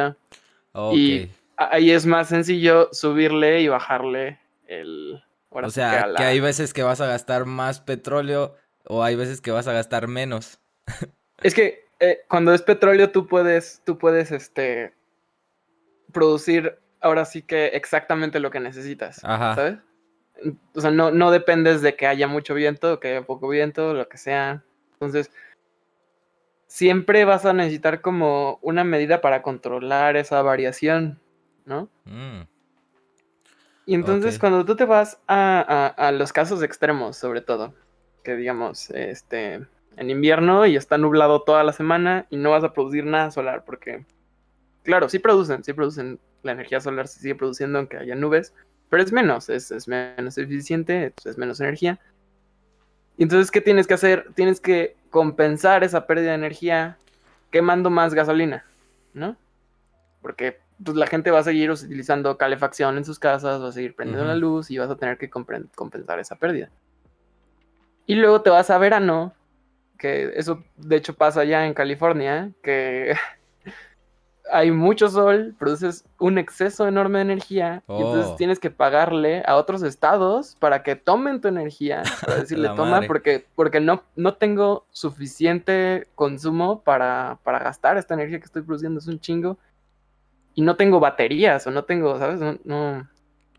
bla. Y ahí es más sencillo subirle y bajarle el... ahora o sea, que hay veces que vas a gastar más petróleo o hay veces que vas a gastar menos. Es que eh, cuando es petróleo tú puedes, tú puedes, este, producir ahora sí que exactamente lo que necesitas, Ajá. ¿sabes? O sea, no, no dependes de que haya mucho viento, que haya poco viento, lo que sea. Entonces, siempre vas a necesitar como una medida para controlar esa variación, ¿no? Mm, Y entonces cuando tú te vas a, a- a los casos extremos, sobre todo, que digamos, este, en invierno y está nublado toda la semana y no vas a producir nada solar, porque, claro, sí producen, sí producen, la energía solar se sigue produciendo aunque haya nubes, pero es menos, es, es menos eficiente, es menos energía. Y entonces, ¿qué tienes que hacer? Tienes que compensar esa pérdida de energía quemando más gasolina, ¿no? Porque pues, la gente va a seguir utilizando calefacción en sus casas, va a seguir prendiendo la luz y vas a tener que compensar esa pérdida. Y luego te vas a verano, que eso de hecho pasa ya en California, que hay mucho sol, produces un exceso enorme de energía y entonces Oh. tienes que pagarle a otros estados para que tomen tu energía, para decirle toma madre. porque, porque no, no tengo suficiente consumo para, para gastar esta energía que estoy produciendo, es un chingo. Y no tengo baterías o no tengo, ¿sabes? No, no-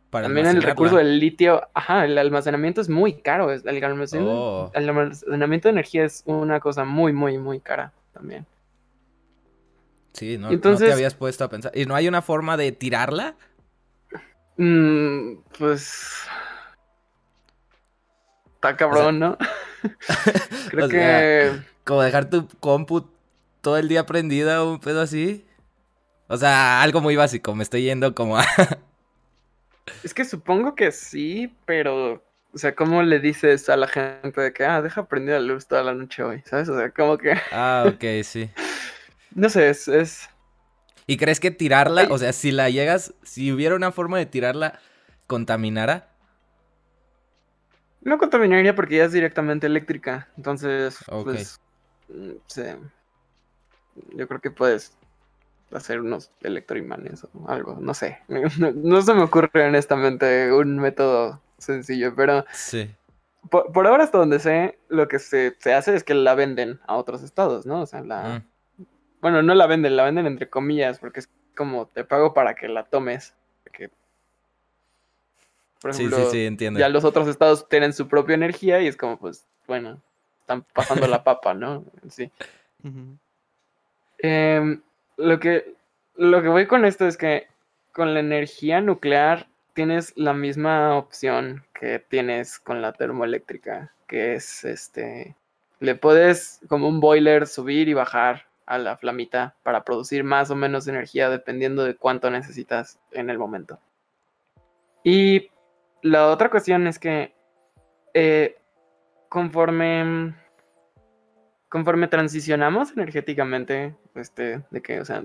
para También el recurso del litio, ajá, el almacenamiento es muy caro. El almacenamiento, Oh. el almacenamiento de energía es una cosa muy, muy, muy cara también. Sí, no, no te Entonces- habías puesto a pensar. ¿Y no hay una forma de tirarla? Mm, pues. Está cabrón, ¿no? Creo que. sea- Como dejar tu compu todo el día prendida o un pedo así. O sea, algo muy básico. Me estoy yendo como a... Es que supongo que sí, pero. O sea, ¿cómo le dices a la gente de que, ah, deja prendida la luz toda la noche hoy? ¿Sabes? O sea, como que. Ah, ok, sí. No sé, es. es... ¿Y crees que tirarla, Ay. o sea, si la llegas, si hubiera una forma de tirarla, contaminara? No contaminaría porque ya es directamente eléctrica. Entonces, Ok. pues. mm, sí. Yo creo que puedes hacer unos electroimanes o algo. No sé. No, no se me ocurre honestamente un método sencillo, pero Sí. por, por ahora, hasta donde sé, lo que se, se hace es que la venden a otros estados, ¿no? O sea, la. Mm, Bueno, no la venden, la venden entre comillas, porque es como te pago para que la tomes. Porque, por Sí, ejemplo, sí, sí, entiendo. ya los otros estados tienen su propia energía y es como, pues, bueno, están pasando la papa, ¿no? Sí. Em, lo que, lo que voy con esto es que con la energía nuclear tienes la misma opción que tienes con la termoeléctrica, que es este, le puedes como un boiler subir y bajar a la flamita para producir más o menos energía dependiendo de cuánto necesitas en el momento. Y la otra cuestión es que eh, conforme conforme transicionamos energéticamente, este, de que, o sea,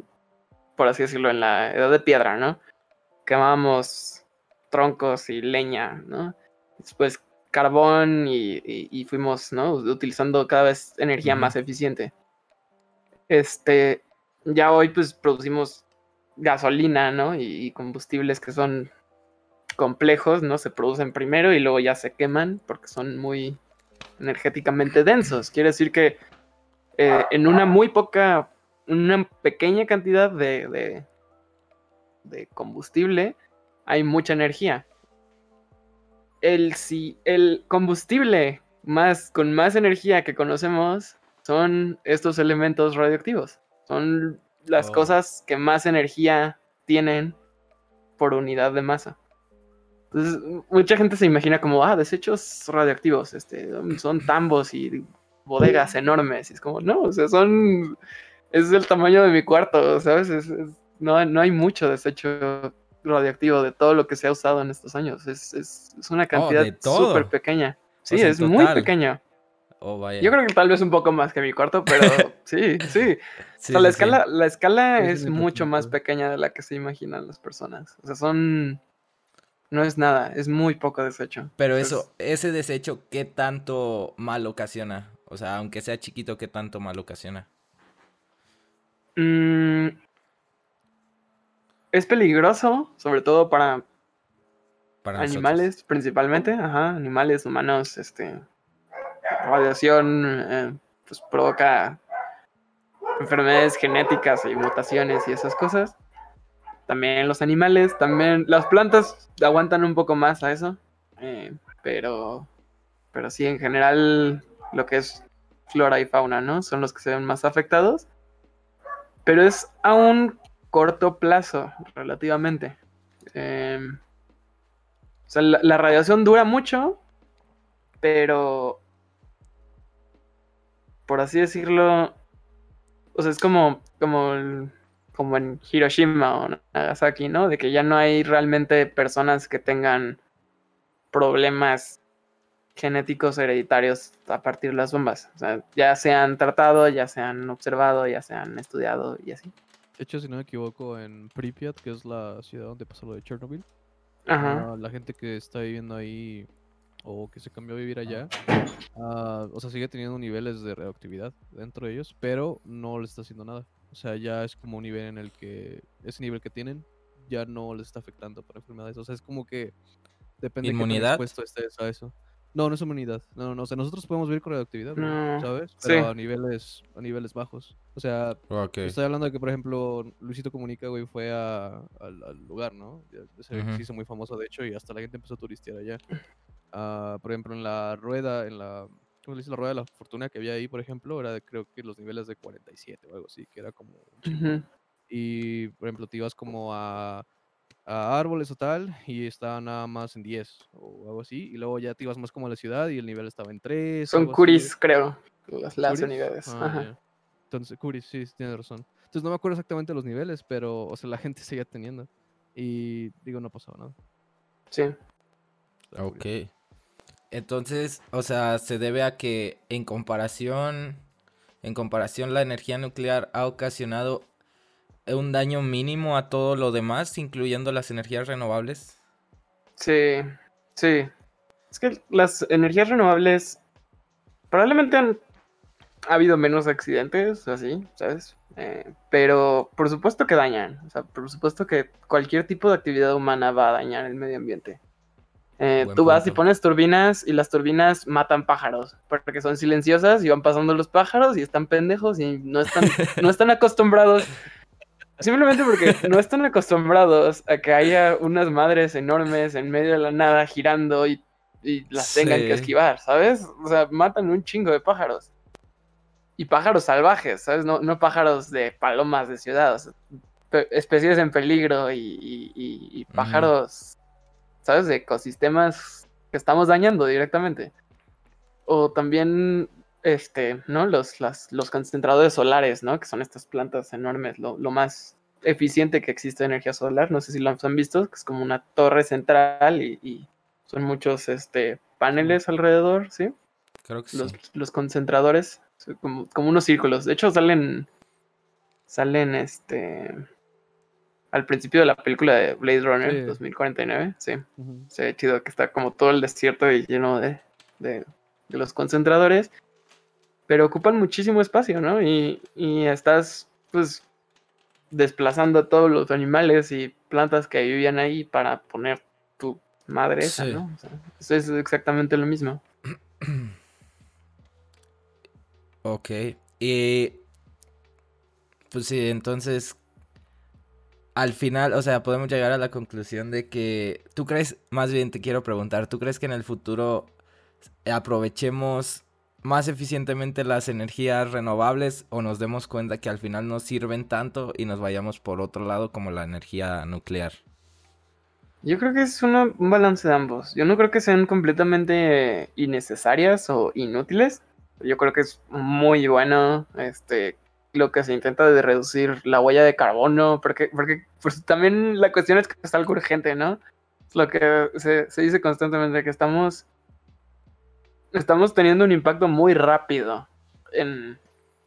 por así decirlo, en la edad de piedra, ¿no? Quemábamos troncos y leña, ¿no? Después carbón y, y- y fuimos, ¿no? Utilizando cada vez energía más eficiente. Este, ya hoy pues producimos gasolina, ¿no? Y, y combustibles que son complejos, ¿no? Se producen primero y luego ya se queman porque son muy energéticamente densos. Quiere decir que eh, en una muy poca, una pequeña cantidad de, de, de combustible hay mucha energía. El, si, el combustible más, con más energía que conocemos son estos elementos radioactivos. Son las Oh. cosas que más energía tienen por unidad de masa. Entonces, mucha gente se imagina como, ah, desechos radioactivos, este, son tambos y bodegas enormes. Y es como, no, o sea, son. Es el tamaño de mi cuarto, ¿sabes? Es- es- no, no hay mucho desecho radioactivo de todo lo que se ha usado en estos años. Es, es- es una cantidad Oh, de todo. súper pequeña. Sí, es muy total. pequeño. O vaya. Yo creo que tal vez un poco más que mi cuarto, pero sí, sí. Sí, o sea, la sí, sí. escala, la escala es mucho más pequeña de la que se imaginan las personas. O sea, son... No es nada, es muy poco desecho. Pero Entonces, eso, ese desecho, ¿qué tanto mal ocasiona? O sea, aunque sea chiquito, ¿qué tanto mal ocasiona? mm, es peligroso, sobre todo para Para nosotros? animales, principalmente. Ajá, animales, humanos, este... Radiación, eh, pues provoca enfermedades genéticas y mutaciones y esas cosas. También los animales, también las plantas aguantan un poco más a eso. eh, pero, pero sí, en general, lo que es flora y fauna, ¿no? Son los que se ven más afectados. Pero es a un corto plazo, relativamente. Em, o sea, la, radiación dura mucho, pero por así decirlo, o sea, es como, como, como en Hiroshima o Nagasaki, ¿no? De que ya no hay realmente personas que tengan problemas genéticos hereditarios a partir de las bombas. O sea, ya se han tratado, ya se han observado, ya se han estudiado y así. De hecho, si no me equivoco, en Pripyat, que es la ciudad donde pasó lo de Chernobyl, Ajá. ah, la gente que está viviendo ahí o que se cambió a vivir allá, ah, o sea, sigue teniendo niveles de radioactividad dentro de ellos, pero no les está haciendo nada. O sea, ya es como un nivel en el que ese nivel que tienen ya no les está afectando para enfermedades. O sea, es como que depende de qué expuesto estés a eso. No, no es inmunidad. No, no, no. O sea, nosotros podemos vivir con radioactividad, güey, No, ¿sabes? sí. Pero a niveles, a niveles bajos. O sea, Ok. Estoy hablando de que, por ejemplo, Luisito Comunica, güey, fue a- al, al lugar, ¿no? Se, hizo muy famoso, de hecho, y hasta la gente empezó a turistear allá. Ah, por ejemplo, en la rueda, en la, ¿cómo le dice? La rueda de la fortuna que había ahí, por ejemplo, era de, creo que los niveles de 47 o algo así, que era como. Y, por ejemplo, te ibas como a, a árboles o tal, y estaba nada más en 10 o algo así, y luego ya te ibas más como a la ciudad y el nivel estaba en 3. Son curis, creo, las, las ¿Curis? unidades. Ah, Ajá. Entonces, Curis, sí, sí, tienes razón. Entonces no me acuerdo exactamente los niveles, pero, o sea, la gente seguía teniendo. Y digo, no pasaba nada. Sí. Estaba Ok. curioso. Entonces, o sea, se debe a que en comparación, en comparación la energía nuclear ha ocasionado un daño mínimo a todo lo demás, incluyendo las energías renovables. Sí, sí. Es que las energías renovables probablemente han ha habido menos accidentes, así, ¿sabes? Eh, pero por supuesto que dañan. O sea, por supuesto que cualquier tipo de actividad humana va a dañar el medio ambiente. Eh, tú vas y pones turbinas y las turbinas matan pájaros porque son silenciosas y van pasando los pájaros y están pendejos y no están, no están acostumbrados Simplemente porque no están acostumbrados a que haya unas madres enormes en medio de la nada girando y, y las tengan que esquivar, ¿sabes? O sea, matan un chingo de pájaros. Y pájaros salvajes, ¿sabes? No, no pájaros de palomas de ciudad, o sea, pe- especies en peligro y, pájaros, ¿sabes? De ecosistemas que estamos dañando directamente. O también, este, ¿no? Los, las- los concentradores solares, ¿no? Que son estas plantas enormes, lo, lo más eficiente que existe de energía solar. No sé si lo han visto, que es como una torre central y, y son muchos, este, paneles alrededor, ¿sí? Creo que sí. Los, los concentradores, como, como unos círculos. De hecho, salen, salen, este, al principio de la película de Blade Runner Sí. 2049, sí. Se ve chido que está como todo el desierto y lleno de, de- de los concentradores. Pero ocupan muchísimo espacio, ¿no? Y, y estás, pues, desplazando a todos los animales y plantas que vivían ahí para poner tu madre esa, Sí. ¿no? O sea, eso es exactamente lo mismo. Ok. Y. Pues sí, entonces. Al final, o sea, podemos llegar a la conclusión de que. ¿Tú crees, más bien te quiero preguntar, ¿tú crees que en el futuro aprovechemos más eficientemente las energías renovables o nos demos cuenta que al final no sirven tanto y nos vayamos por otro lado como la energía nuclear? Yo creo que es una- un balance de ambos. Yo no creo que sean completamente innecesarias o inútiles. Yo creo que es muy bueno este, lo que se intenta de reducir la huella de carbono, porque, porque pues, también la cuestión es que es algo urgente, ¿no? Lo que se, se dice constantemente, que estamos estamos teniendo un impacto muy rápido en,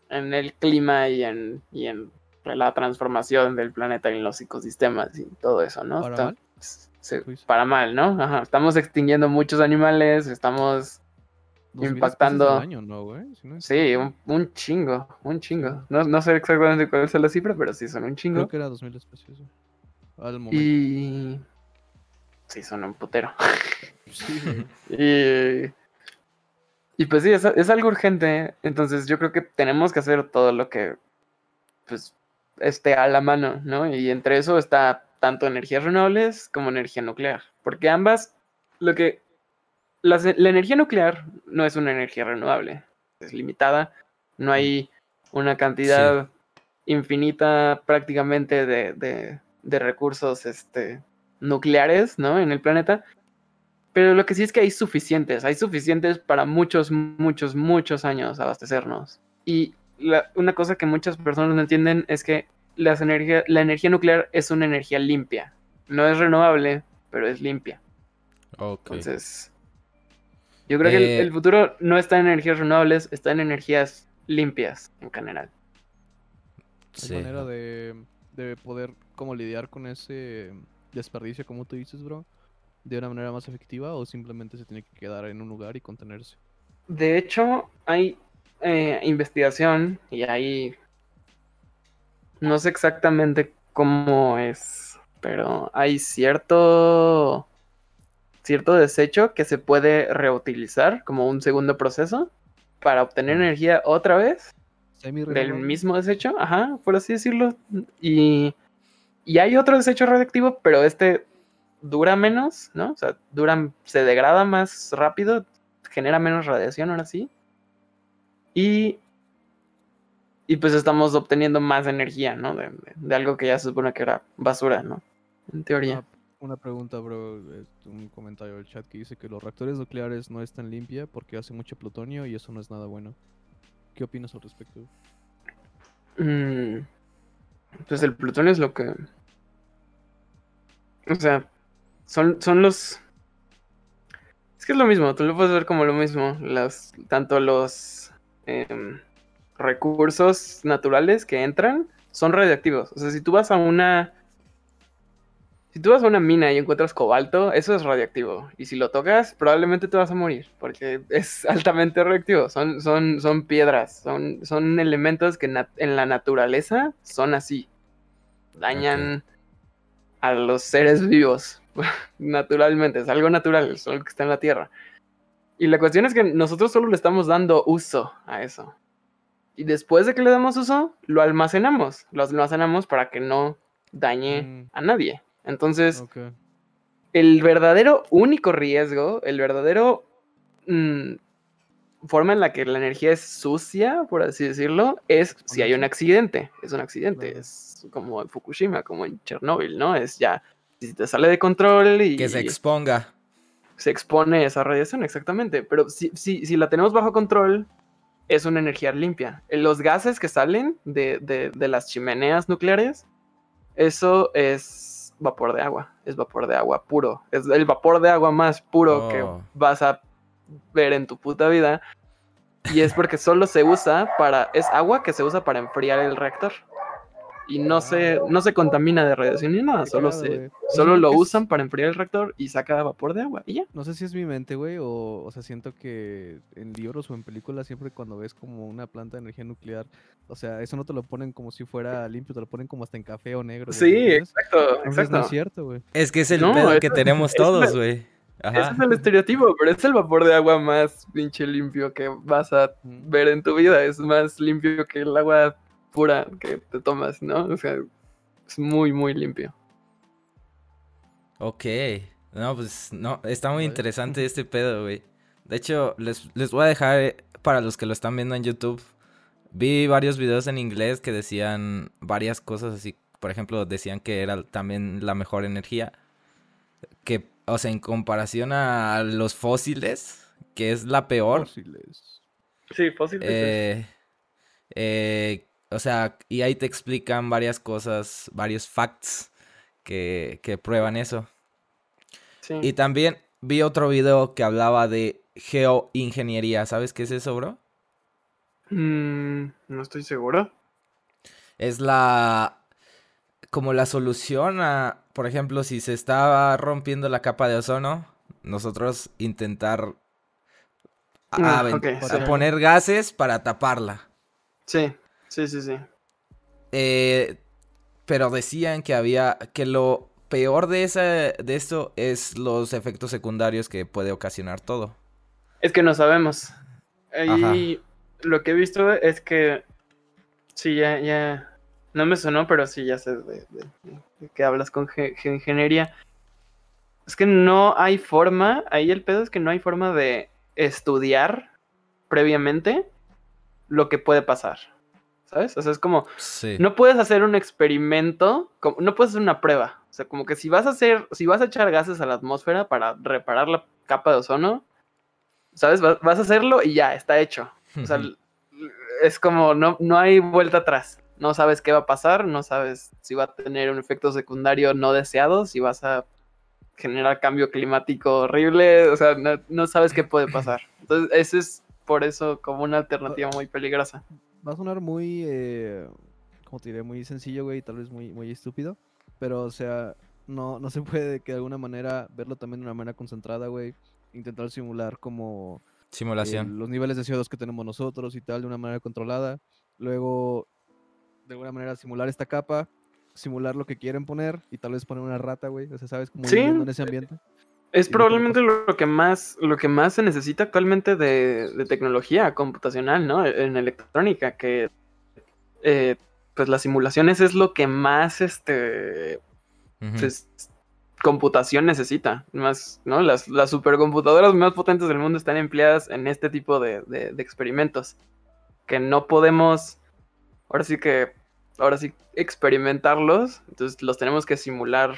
en el clima y en, y en la transformación del planeta y en los ecosistemas y todo eso, ¿no? ¿Para Está- mal? se- Pues. para mal, ¿no? Ajá, Estamos extinguiendo muchos animales, estamos... 2000 especies impactando- año, ¿no? Si no es- Sí, un, un chingo, un chingo. No, no sé exactamente cuál es la cifra, pero sí son un chingo. Creo que era 2000 especies. Al momento. Y... Sí, son un putero. Sí. Y, y pues sí, es, es algo urgente. Entonces yo creo que tenemos que hacer todo lo que pues esté a la mano, ¿no? Y entre eso está tanto energías renovables como energía nuclear. Porque ambas, lo que... las- la energía nuclear no es una energía renovable. Es limitada. No hay una cantidad infinita prácticamente de, de- de recursos este, nucleares, ¿no? En el planeta. Pero lo que sí es que hay suficientes, hay suficientes para muchos, muchos, muchos años abastecernos. Y la- una cosa que muchas personas no entienden es que las energía, la energía nuclear es una energía limpia. No es renovable, pero es limpia. Ok. Entonces, yo creo que el, Eh, el futuro no está en energías renovables, está en energías limpias en general. ¿Hay Sí. manera de, de poder como lidiar con ese desperdicio, como tú dices, bro? ¿De una manera más efectiva o simplemente se tiene que quedar en un lugar y contenerse? De hecho, hay eh, investigación y hay... No sé exactamente cómo es, pero hay cierto... cierto desecho que se puede reutilizar como un segundo proceso para obtener energía otra vez del mismo desecho, ajá, por así decirlo. Y, y hay otro desecho radioactivo, pero este dura menos, ¿no? O sea, dura, se degrada más rápido, genera menos radiación ahora sí. Y, y pues estamos obteniendo más energía, ¿no? De, de- de algo que ya se supone que era basura, ¿no? En teoría. Una, una pregunta, bro. Un comentario del chat que dice que los reactores nucleares no están limpia porque hace mucho plutonio y eso no es nada bueno. ¿Qué opinas al respecto? Mm, pues el plutonio es lo que. O sea, son, son los. Es que es lo mismo, tú lo puedes ver como lo mismo. Las, tanto los em, recursos naturales que entran son radiactivos. O sea, si tú vas a una. Si tú vas a una mina y encuentras cobalto, eso es radiactivo. Y si lo tocas, probablemente te vas a morir, porque es altamente radiactivo. Son, son, son piedras, son, son elementos que en la naturaleza son así. Dañan a los seres vivos, naturalmente. Es algo natural, es algo que está en la Tierra. Y la cuestión es que nosotros solo le estamos dando uso a eso. Y después de que le damos uso, lo almacenamos. Lo almacenamos para que no dañe Mm. a nadie. Entonces, el verdadero único riesgo, el verdadero mm, forma en la que la energía es sucia, por así decirlo, es si hay un accidente. Es un accidente, es como en Fukushima, como en Chernóbil, ¿no? Es ya, si te sale de control y Que se exponga. se expone esa radiación, exactamente. Pero si, si, si la tenemos bajo control, es una energía limpia. Eh, Los gases que salen de, de- de las chimeneas nucleares, eso es vapor de agua. Es vapor de agua puro. Es el vapor de agua más puro que Oh. vas a ver en tu puta vida. Y es porque solo se usa para. Es agua que se usa para enfriar el reactor. Y no se, no se contamina de radiación ni nada. Solo, se, solo lo usan para enfriar el reactor y saca vapor de agua. Y ya. No sé si es mi mente, güey, o, o sea, siento que en libros o en películas siempre cuando ves como una planta de energía nuclear, o sea, eso no te lo ponen como si fuera limpio, te lo ponen como hasta en café o negro. Sí, exacto, Entonces no exacto. es cierto, güey. Es que es el No, pedo que tenemos todos, güey. Ese es el estereotipo, pero es el vapor de agua más pinche limpio que vas a ver en tu vida. Es más limpio que el agua pura que te tomas, ¿no? O sea, es muy, muy limpio. Ok. No, pues no, está muy interesante este pedo, güey. De hecho, les, les voy a dejar, eh, para los que lo están viendo en YouTube, vi varios videos en inglés que decían varias cosas así. Por ejemplo, decían que era también la mejor energía. Que, o sea, en comparación a los fósiles, que es la peor. Fósiles. Sí, fósil. Eh, eh, o sea, y ahí te explican varias cosas, varios facts que, que prueban eso. sí. Y también vi otro video que hablaba de geoingeniería. ¿Sabes qué es eso, bro? Mm, no estoy seguro. Es la como la solución a, por ejemplo, si se está rompiendo la capa de ozono, nosotros intentar a- Ah, aven- ok, a sí. poner gases para taparla. Sí, sí, sí, sí. Eh, pero decían que había que lo peor de esa de esto es los efectos secundarios que puede ocasionar todo. Es que no sabemos. Ahí lo que he visto es que sí, ya, ya. No me sonó, pero sí, ya sé de, de- de que hablas con ge- geoingeniería. Es que no hay forma, ahí el pedo es que no hay forma de estudiar previamente lo que puede pasar. ¿Sabes? O sea, es como, Sí. no puedes hacer un experimento, como- no puedes hacer una prueba. O sea, como que si vas a hacer, si vas a echar gases a la atmósfera para reparar la capa de ozono, ¿sabes? Va- Vas a hacerlo y ya, está hecho. O sea, es como, no, no hay vuelta atrás. No sabes qué va a pasar, no sabes si va a tener un efecto secundario no deseado, si vas a generar cambio climático horrible, o sea, no, no sabes qué puede pasar. Entonces, eso es por eso como una alternativa muy peligrosa. Va a sonar muy, eh, como te diré, muy sencillo, güey, tal vez muy, muy estúpido. Pero, o sea, no, no se puede que de alguna manera verlo también de una manera concentrada, güey. Intentar simular como eh, Simulación. los niveles de CO2 que tenemos nosotros y tal, de una manera controlada. Luego, de alguna manera, simular esta capa, simular lo que quieren poner y tal vez poner una rata, güey. O sea, ¿sabes? Como Sí. viviendo en ese ambiente. Es probablemente lo que más, lo que más se necesita actualmente de, de tecnología computacional, ¿no? En electrónica, que eh, pues las simulaciones es lo que más este pues, computación necesita. Más, ¿no? Las, las supercomputadoras más potentes del mundo están empleadas en este tipo de, de- de experimentos. Que no podemos. Ahora sí que. Ahora sí experimentarlos. Entonces los tenemos que simular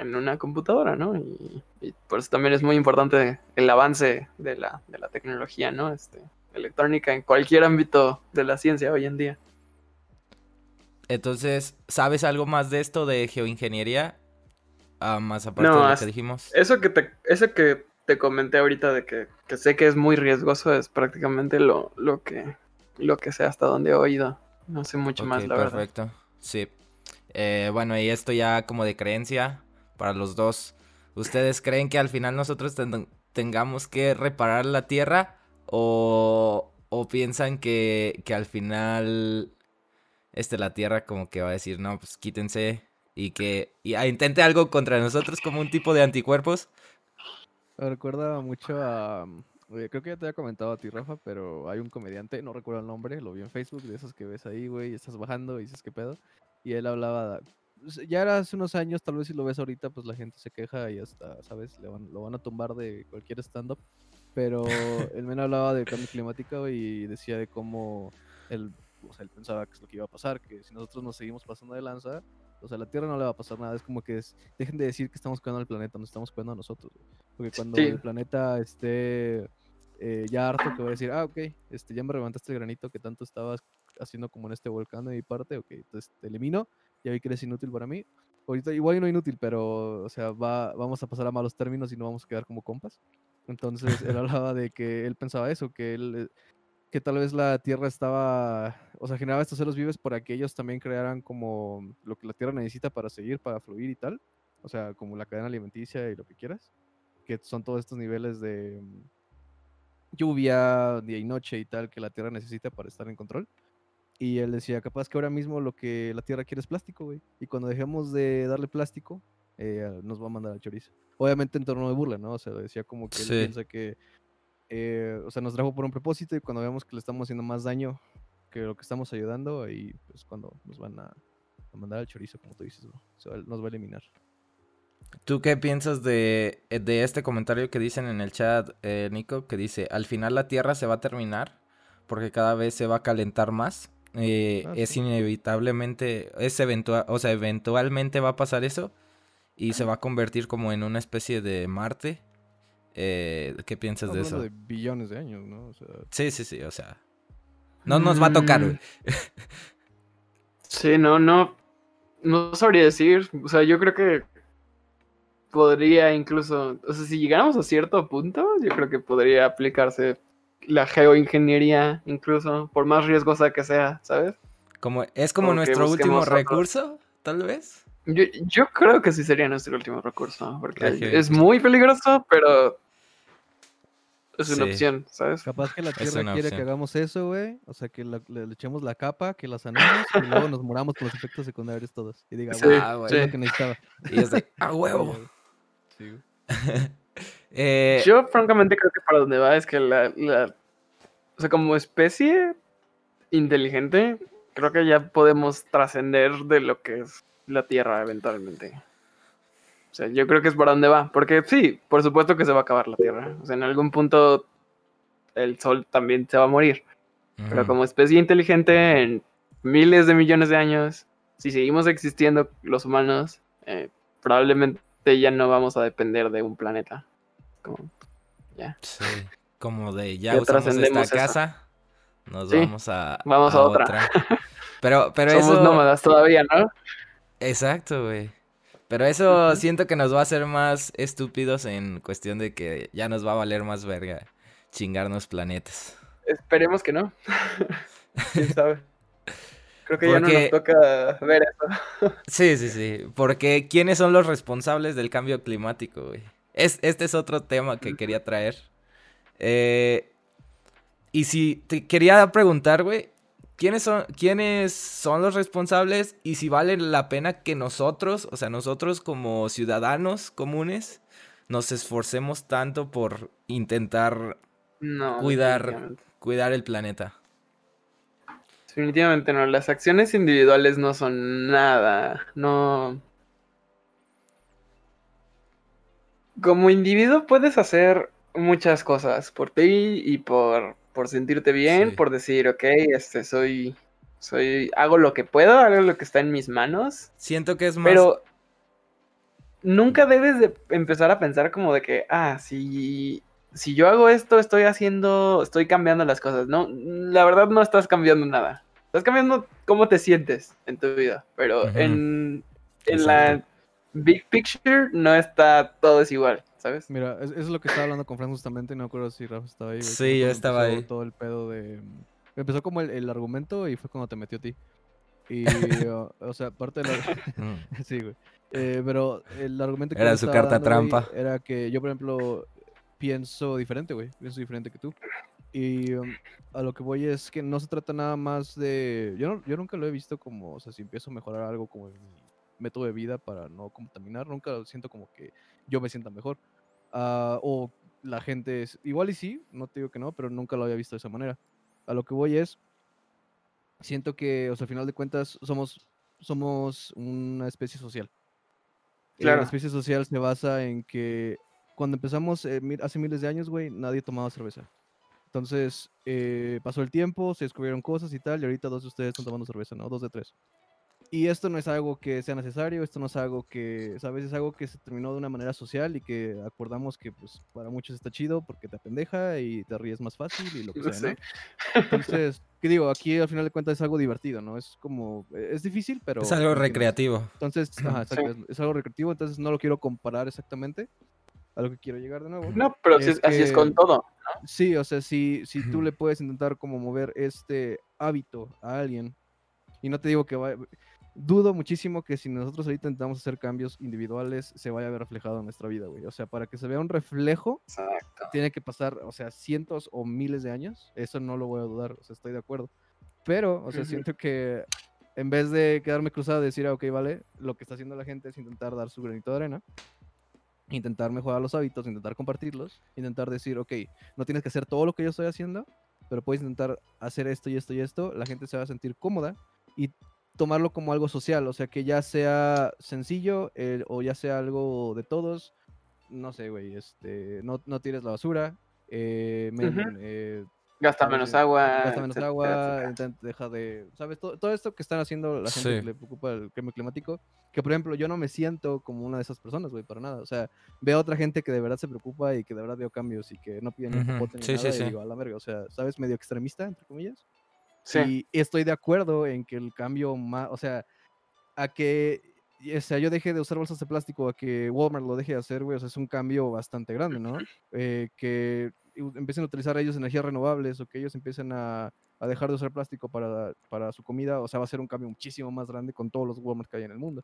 en una computadora, ¿no? Y, y por eso también es muy importante el avance de la, de la tecnología, ¿no? Este, electrónica en cualquier ámbito de la ciencia hoy en día. Entonces, ¿sabes algo más de esto de geoingeniería? Ah, más aparte No, de lo que dijimos. Eso que te, eso que te comenté ahorita de que, que sé que es muy riesgoso es prácticamente lo, lo que lo que sé hasta donde he oído. No sé mucho más, la verdad. perfecto. Sí. Eh, bueno, y esto ya como de creencia para los dos. ¿Ustedes creen que al final nosotros ten- tengamos que reparar la Tierra? ¿O, o piensan que, que al final este, la Tierra como que va a decir, no, pues quítense y que y, ah, intente algo contra nosotros como un tipo de anticuerpos? Me recuerda mucho a. creo que ya te había comentado a ti, Rafa, pero hay un comediante, no recuerdo el nombre, lo vi en Facebook, de esos que ves ahí, güey, estás bajando y dices qué pedo. Y él hablaba. Pues, Ya era hace unos años, tal vez si lo ves ahorita, pues la gente se queja y hasta, ¿sabes? Le van, lo van a tumbar de cualquier stand-up. Pero el men hablaba del cambio climático y decía de cómo él, o sea, él pensaba que es lo que iba a pasar, que si nosotros nos seguimos pasando de lanza, o sea, a la Tierra no le va a pasar nada. Es como que es, dejen de decir que estamos cuidando al planeta, nos estamos cuidando a nosotros. güey. Porque cuando Sí. el planeta esté eh, ya harto, que va a decir, ah, ok, este, ya me levantaste el granito que tanto estabas haciendo como en este volcán de mi parte, ok, entonces te elimino, ya vi que eres inútil para mí. Ahorita igual no inútil, pero, o sea, va, vamos a pasar a malos términos y no vamos a quedar como compas. Entonces, él hablaba de que él pensaba eso, que él, eh, que tal vez la Tierra estaba, o sea, generaba estos celos vives para que ellos también crearan como lo que la Tierra necesita para seguir, para fluir y tal. O sea, como la cadena alimenticia y lo que quieras. Que son todos estos niveles de mm, lluvia, día y noche y tal que la Tierra necesita para estar en control. Y él decía, capaz que ahora mismo lo que la Tierra quiere es plástico, güey. Y cuando dejemos de darle plástico, eh, nos va a mandar al chorizo. Obviamente en torno de burla, ¿no? O sea, decía como que él Sí. piensa que, eh, o sea, nos trajo por un propósito y cuando vemos que le estamos haciendo más daño que lo que estamos ayudando, ahí pues cuando nos van a, a mandar al chorizo, como tú dices, bro. O sea, nos va a eliminar. ¿Tú qué piensas de, eh, de este comentario que dicen en el chat, eh, Nico? Que dice, al final la Tierra se va a terminar porque cada vez se va a calentar más. Eh, Ah, es sí. inevitablemente, es eventual, o sea, eventualmente va a pasar eso y se va a convertir como en una especie de Marte. Eh, ¿Qué piensas de eso? de billones de años, ¿no? O sea, Sí, sí, sí, o sea, no nos va a tocar, Mm, güey. Sí, no, no. No sabría decir. O sea, yo creo que. podría incluso, o sea, si llegáramos a cierto punto, yo creo que podría aplicarse la geoingeniería, incluso, por más riesgosa que sea, ¿sabes? Como, es como nuestro último otro. recurso, tal vez. Yo, yo creo que sí sería nuestro último recurso, porque es muy peligroso, pero es una Sí. opción, ¿sabes? Capaz que la Tierra quiere que hagamos eso, güey. O sea, que la- le, le echemos la capa, que la sanemos y luego nos moramos con los efectos secundarios todos. Y diga, Sí, güey, Ah, es güey. lo que necesitaba. Y es de, ¡a huevo! Sí, güey. Eh, Yo francamente creo que para donde va es que la, la- o sea, como especie inteligente, creo que ya podemos trascender de lo que es la Tierra eventualmente. O sea, yo creo que es para donde va, porque sí, por supuesto que se va a acabar la Tierra. O sea, en algún punto el Sol también se va a morir. Pero como especie inteligente, en miles de millones de años, si seguimos existiendo los humanos, eh, probablemente ya no vamos a depender de un planeta. Como, ya. Sí, como de ya, Ya usamos esta casa, nos Sí, vamos a, vamos a otra. Pero, pero Somos eso, nómadas todavía, ¿no? exacto, güey. Pero eso siento que nos va a hacer más estúpidos en cuestión de que ya nos va a valer más verga chingarnos planetas. Esperemos que no. ¿Quién sabe? Creo que ya no nos toca ver eso. Sí, sí, sí. Porque ¿quiénes son los responsables del cambio climático, güey? Es, este es otro tema que quería traer. Eh, y si te quería preguntar, güey, ¿quiénes son, ¿quiénes son los responsables? Y si vale la pena que nosotros, o sea, nosotros como ciudadanos comunes, nos esforcemos tanto por intentar No. Cuidar. cuidar el planeta. Definitivamente no. Las acciones individuales no son nada. No. Como individuo puedes hacer muchas cosas por ti y por, por sentirte bien, Sí. por decir, ok, este soy. Soy. hago lo que puedo, hago lo que está en mis manos. Siento que es más... Pero nunca debes de empezar a pensar como de que, ah, si, si yo hago esto, estoy haciendo, estoy cambiando las cosas. No, la verdad no estás cambiando nada. Estás cambiando cómo te sientes en tu vida. Pero en, en la big picture no está todo es igual, ¿sabes? Mira, es- eso es lo que estaba hablando con Fran justamente, no me acuerdo si Rafa estaba ahí. güey, Sí, yo estaba ahí. Todo el pedo de... Empezó como el, el argumento y fue cuando te metió a ti. Y, o, o sea, parte de la... Sí, güey. Eh, pero el argumento que Era su carta dando, güey, trampa. era que yo, por ejemplo, pienso diferente, güey. Pienso diferente que tú. Y um, a lo que voy es que no se trata nada más de... Yo, no- yo nunca lo he visto como, o sea, si empiezo a mejorar algo como en mi método de vida para no contaminar, nunca siento como que yo me sienta mejor. Ah, o la gente es... Igual y sí, no te digo que no, pero nunca lo había visto de esa manera. A lo que voy es... Siento que, o sea, al final de cuentas, somos, somos una especie social. Eh, Claro. La especie social se basa en que cuando empezamos eh, hace miles de años, güey, nadie tomaba cerveza. Entonces, eh, pasó el tiempo, se descubrieron cosas y tal, y ahorita dos de ustedes están tomando cerveza, ¿no? Dos de tres. Y esto no es algo que sea necesario, esto no es algo que, ¿sabes? Es algo que se terminó de una manera social y que acordamos que, pues, para muchos está chido porque te apendeja y te ríes más fácil y lo que sea, ¿no? Entonces, ¿qué digo? Aquí al final de cuentas es algo divertido, ¿no? Es como, eh, es difícil, pero... Es algo recreativo. Entonces, ajá, Sí. es, es algo recreativo, entonces no lo quiero comparar exactamente a lo que quiero llegar de nuevo. No, pero Es así es con todo. Sí, o sea, si, si tú le puedes intentar como mover este hábito a alguien, y no te digo que va... Dudo muchísimo que si nosotros ahorita intentamos hacer cambios individuales, se vaya a ver reflejado en nuestra vida, güey. O sea, para que se vea un reflejo, Exacto. tiene que pasar, o sea, cientos o miles de años. Eso no lo voy a dudar, o sea, estoy de acuerdo. Pero, o sea, siento que en vez de quedarme cruzado y decir, ah, ok, vale, lo que está haciendo la gente es intentar dar su granito de arena, intentar mejorar los hábitos, intentar compartirlos, intentar decir, ok, no tienes que hacer todo lo que yo estoy haciendo, pero puedes intentar hacer esto y esto y esto, la gente se va a sentir cómoda y tomarlo como algo social, o sea, que ya sea sencillo eh, o ya sea algo de todos, no sé, güey, este, no, no tires la basura, eh, men- eh, Gasta menos agua. gasta menos etcétera, agua, etcétera. intent- deja de, ¿sabes? Todo, todo esto que están haciendo la gente Sí. que le preocupa el cambio climático, que por ejemplo yo no me siento como una de esas personas, güey, para nada. O sea, veo a otra gente que de verdad se preocupa y que de verdad veo cambios y que no piden Ujú, popote ni sí, sí, nada sí. y digo, a la verga, o sea, ¿sabes? Medio extremista, entre comillas. Sí. Y estoy de acuerdo en que el cambio más, o sea, a que o sea, yo dejé de usar bolsas de plástico a que Walmart lo deje de hacer, güey, o sea, es un cambio bastante grande, ¿no? Eh, que empiecen a utilizar ellos energías renovables o que ellos empiecen a, a dejar de usar plástico para, para su comida, o sea, va a ser un cambio muchísimo más grande con todos los Walmart que hay en el mundo.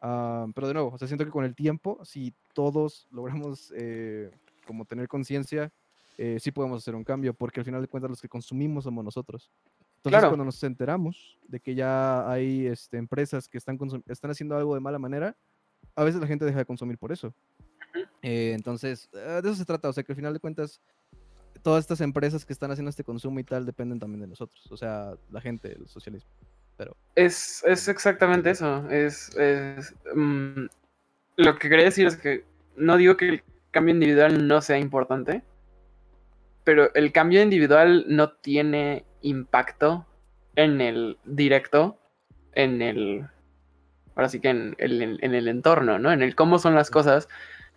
Ah, pero de nuevo, o sea, siento que con el tiempo, si todos logramos eh, como tener conciencia, eh, sí podemos hacer un cambio, porque al final de cuentas los que consumimos somos nosotros. Entonces, Claro. cuando nos enteramos de que ya hay este, empresas que están, están haciendo algo de mala manera, a veces la gente deja de consumir por eso. Eh, entonces, eh, de eso se trata, o sea, que al final de cuentas, todas estas empresas que están haciendo este consumo y tal dependen también de nosotros, o sea, la gente, el socialismo. Pero, Es, es exactamente eso. Es, es, mm, lo que quería decir es que no digo que el cambio individual no sea importante, pero el cambio individual no tiene impacto en el directo, en el, ahora sí que en, el- en el entorno, ¿no? En el cómo son las cosas.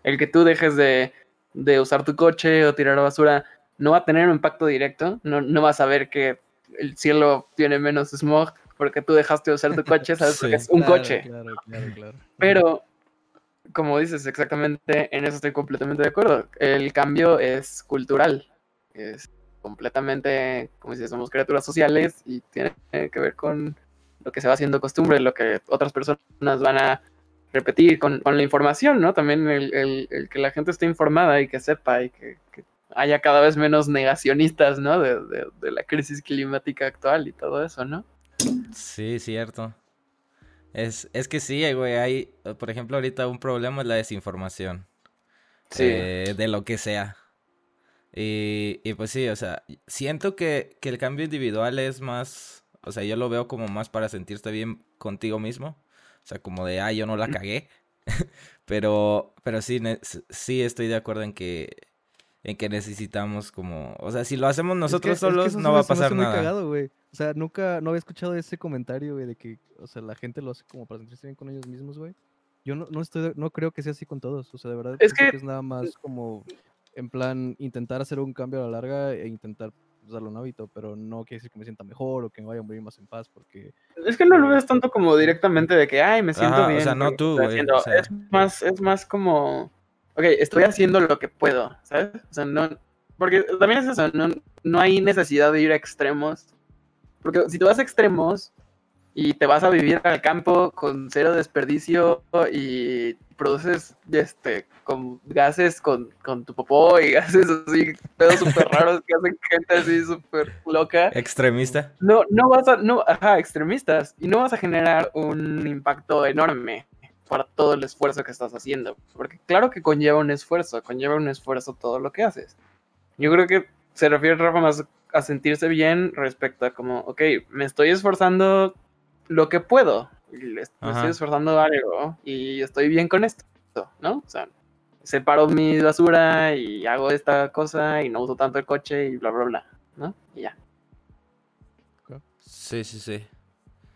El que tú dejes de, de usar tu coche o tirar basura no va a tener un impacto directo. No, no vas a ver que el cielo tiene menos smog porque tú dejaste de usar tu coche, ¿sabes? Porque Sí. es un Claro, coche. Claro, claro, claro. Ujú. Pero, como dices, exactamente en eso estoy completamente de acuerdo. El cambio es cultural. Es completamente, como dices, somos criaturas sociales y tiene que ver con lo que se va haciendo costumbre, lo que otras personas van a repetir con, con la información, ¿no? También el, el- el que la gente esté informada y que sepa y que, que haya cada vez menos negacionistas, ¿no? De, de- de la crisis climática actual y todo eso, ¿no? Sí, cierto. Es, es que sí, güey, hay, por ejemplo, ahorita un problema es la desinformación. Sí. eh, de lo que sea. Y, y pues sí, o sea, siento que, que el cambio individual es más, o sea, yo lo veo como más para sentirte bien contigo mismo. O sea, como de, ah, yo no la cagué. pero, pero sí, sí estoy de acuerdo en que, en que necesitamos como, o sea, si lo hacemos Es que- nosotros es que solos, eso no se va a pasar muy nada. cagado, güey. O sea, nunca, no había escuchado ese comentario, güey, de que, o sea, la gente lo hace como para sentirse bien con ellos mismos, güey. Yo no, no estoy, de- no creo que sea así con todos. O sea, de verdad, Es que- es nada más como, en plan, intentar hacer un cambio a la larga e intentar darle un hábito, pero no quiere decir que me sienta mejor o que me vaya a morir más en paz, porque Es que no lo ves tanto como directamente de que, ay, me siento Ajá, o bien. sea, no tú, güey, haciendo". o sea. Es, más, es más como, ok, estoy haciendo lo que puedo, ¿sabes? O sea, no, porque también es eso, no, no hay necesidad de ir a extremos. Porque si tú vas a extremos y te vas a vivir al campo con cero desperdicio y produces este con gases con, con tu popó y gases así, pedos súper raros que hacen gente así súper loca. Extremista. No, no vas a, no, ajá, extremistas, y no vas a generar un impacto enorme para todo el esfuerzo que estás haciendo, porque claro que conlleva un esfuerzo, conlleva un esfuerzo todo lo que haces. Yo creo que se refiere Rafa más a sentirse bien respecto a como, ok, me estoy esforzando lo que puedo, me Ajá. estoy esforzando algo y estoy bien con esto, ¿no? O sea, separo mi basura y hago esta cosa y no uso tanto el coche y bla, bla, bla, ¿no? Y ya. Sí, sí, sí.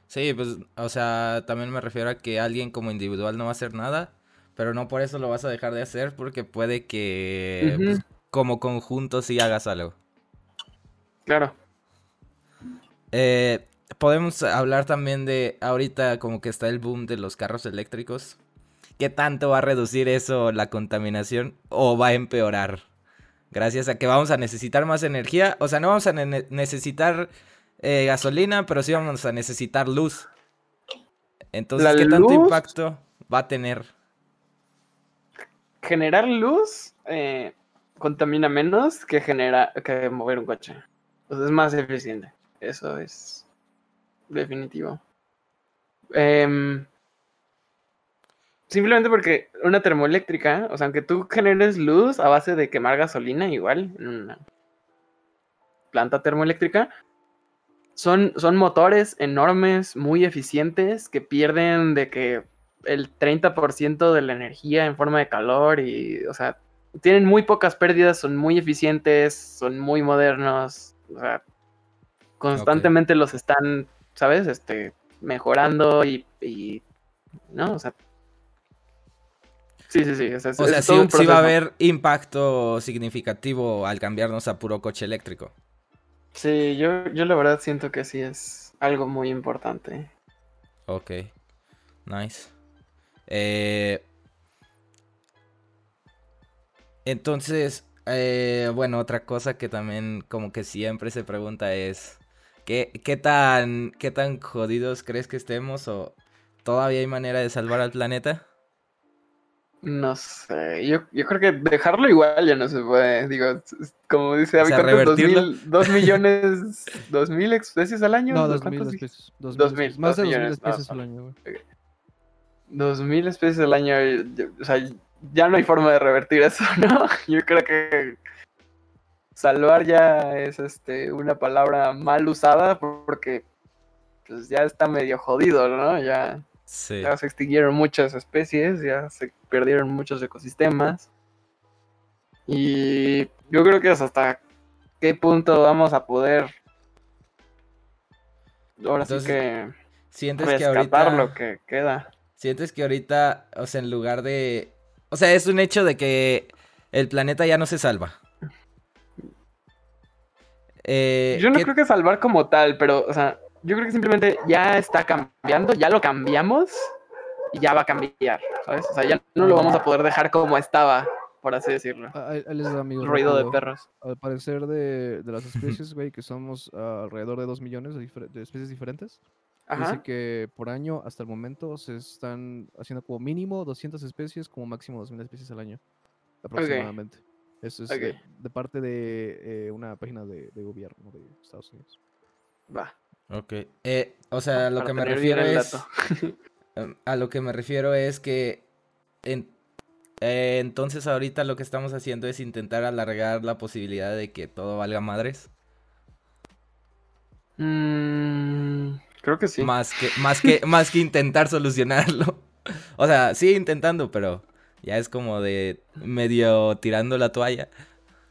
Sí, pues, o sea, también me refiero a que alguien como individual no va a hacer nada, pero no por eso lo vas a dejar de hacer, porque puede que pues, como conjunto sí hagas algo. Claro. Eh, podemos hablar también de ahorita como que está el boom de los carros eléctricos. ¿Qué tanto va a reducir eso la contaminación o va a empeorar? Gracias a que vamos a necesitar más energía. O sea, no vamos a ne- necesitar eh, gasolina, pero sí vamos a necesitar luz. Entonces, ¿qué tanto luz- impacto va a tener? generar luz eh, contamina menos que genera que mover un coche. Entonces es más eficiente. Eso es definitivo. Em, simplemente porque una termoeléctrica, o sea, aunque tú generes luz a base de quemar gasolina, igual, en una planta termoeléctrica, son, son motores enormes, muy eficientes, que pierden de que el 30% de la energía en forma de calor y, o sea, tienen muy pocas pérdidas, son muy eficientes, son muy modernos, o sea, constantemente los están, ¿sabes? Este, mejorando y, y ¿no? O sea, sí, sí, sí. O sea, O sí, va a haber impacto significativo al cambiarnos a puro coche eléctrico. Sí, yo, yo la verdad siento que sí es algo muy importante. Ok, nice. Eh, entonces, eh, bueno, otra cosa que también como que siempre se pregunta es, ¿qué, qué, tan, ¿qué tan jodidos crees que estemos o todavía hay manera de salvar al planeta? No sé, yo, yo creo que dejarlo igual ya no se puede. Digo, como dice O sea, David, ¿cuántos? ¿Dos, revertirlo. mil, dos millones, dos mil especies al año? No, dos mil especies. Dos Dos mil. Más dos de dos mil especies no. al año, güey. Dos mil especies al año, yo- o sea, ya no hay forma de revertir eso, ¿no? Yo creo que salvar ya es este una palabra mal usada porque pues ya está medio jodido, ¿no? Ya, Sí. ya se extinguieron muchas especies, ya se perdieron muchos ecosistemas. Y yo creo que es hasta qué punto vamos a poder ahora Entonces, sí que Sientes que rescatar ahorita... lo que queda. Sientes que ahorita, o sea, en lugar de... O sea, es un hecho de que el planeta ya no se salva. Eh, Yo no ¿qué- creo que salvar como tal, pero, o sea, yo creo que simplemente ya está cambiando, ya lo cambiamos y ya va a cambiar, ¿sabes? O sea, ya no lo vamos a poder dejar como estaba, por así decirlo. Ah, Ahí ahí les da, amigos. Ruido de perros. Al parecer de, de las especies, güey, que somos alrededor de 2 millones de, difer- de especies diferentes. Dice Ajá. que por año, hasta el momento, se están haciendo como mínimo 200 especies, como máximo 2000 especies al año, aproximadamente. Eso es de, Ok. de parte de eh, una página de, de gobierno de Estados Unidos. Va. Ok. Eh, o sea, a lo para que me refiero es... em, A lo que me refiero es que... en- eh, entonces ahorita lo que estamos haciendo es intentar alargar la posibilidad de que todo valga madres. Mm, creo que sí. Más que, más que, más que intentar solucionarlo. O sea, sigue intentando, pero ya es como de medio tirando la toalla.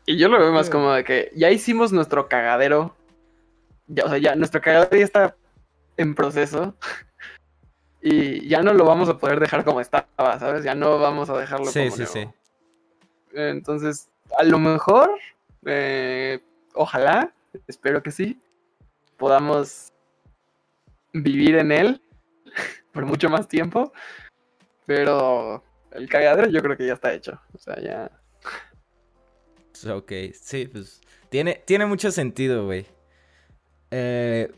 Y yo lo veo más Sí. como de que ya hicimos nuestro cagadero. Ya, o sea, ya nuestro cagadero ya está en proceso. Y ya no lo vamos a poder dejar como estaba, ¿sabes? Ya no vamos a dejarlo Sí, como sí, nuevo. sí. Entonces, a lo mejor, eh, ojalá, espero que sí, podamos vivir en él por mucho más tiempo. Pero el cagadero yo creo que ya está hecho. O sea, ya. Ok, sí, pues tiene, tiene mucho sentido, güey. Eh,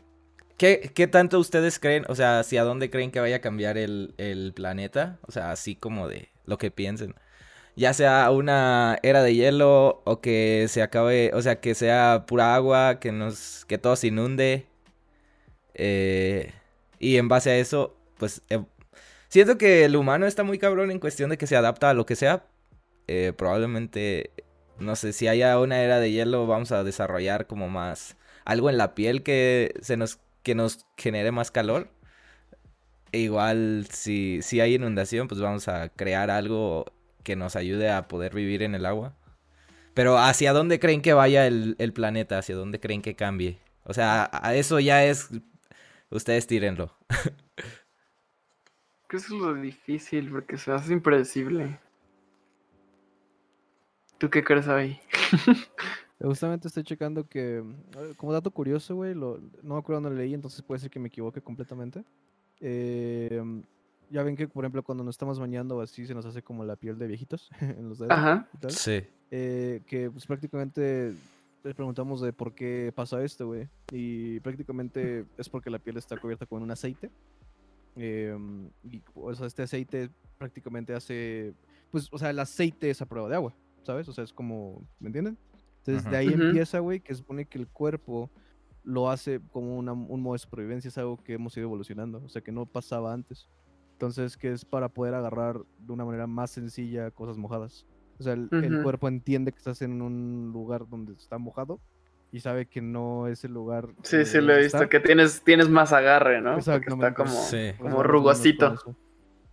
¿qué, qué tanto ustedes creen, o sea, hacia dónde creen que vaya a cambiar el, el planeta? O sea, así como de lo que piensen. Ya sea una era de hielo o que se acabe, o sea, que sea pura agua, que nos, que todo se inunde. Eh, y en base a eso, pues, eh, siento que el humano está muy cabrón en cuestión de que se adapta a lo que sea. Eh, probablemente no sé, si haya una era de hielo, vamos a desarrollar como más algo en la piel que se nos que nos genere más calor. E igual si, si hay inundación, pues vamos a crear algo que nos ayude a poder vivir en el agua. Pero ¿hacia dónde creen que vaya el, planeta? ¿Hacia dónde creen que cambie? O sea, a eso ya es... Ustedes tírenlo. Creo que eso es lo difícil porque se hace impredecible. ¿Tú qué crees ahí? Justamente estoy checando que, eh, como dato curioso, güey, no me acuerdo dónde leí, entonces puede ser que me equivoque completamente. Eh, ya ven que, por ejemplo, cuando nos estamos bañando o así, se nos hace como la piel de viejitos en los dedos. Ajá. y tal. Sí. eh, que pues prácticamente les preguntamos de por qué pasa esto, güey. Y prácticamente es porque la piel está cubierta con un aceite. Em, y o sea, este aceite prácticamente hace, pues, o sea, el aceite es a prueba de agua, ¿sabes? O sea, es como, ¿me entienden? Entonces Ajá. de ahí empieza, güey, que supone que el cuerpo lo hace como una- un modo de supervivencia, es algo que hemos ido evolucionando, o sea, que no pasaba antes. Entonces, que es para poder agarrar de una manera más sencilla cosas mojadas. O sea, el, el cuerpo entiende que estás en un lugar donde está mojado y sabe que no es el lugar. Sí, sí, lo he visto. está. Que tienes, tienes más agarre, ¿no? Está como. Sí. O como rugosito.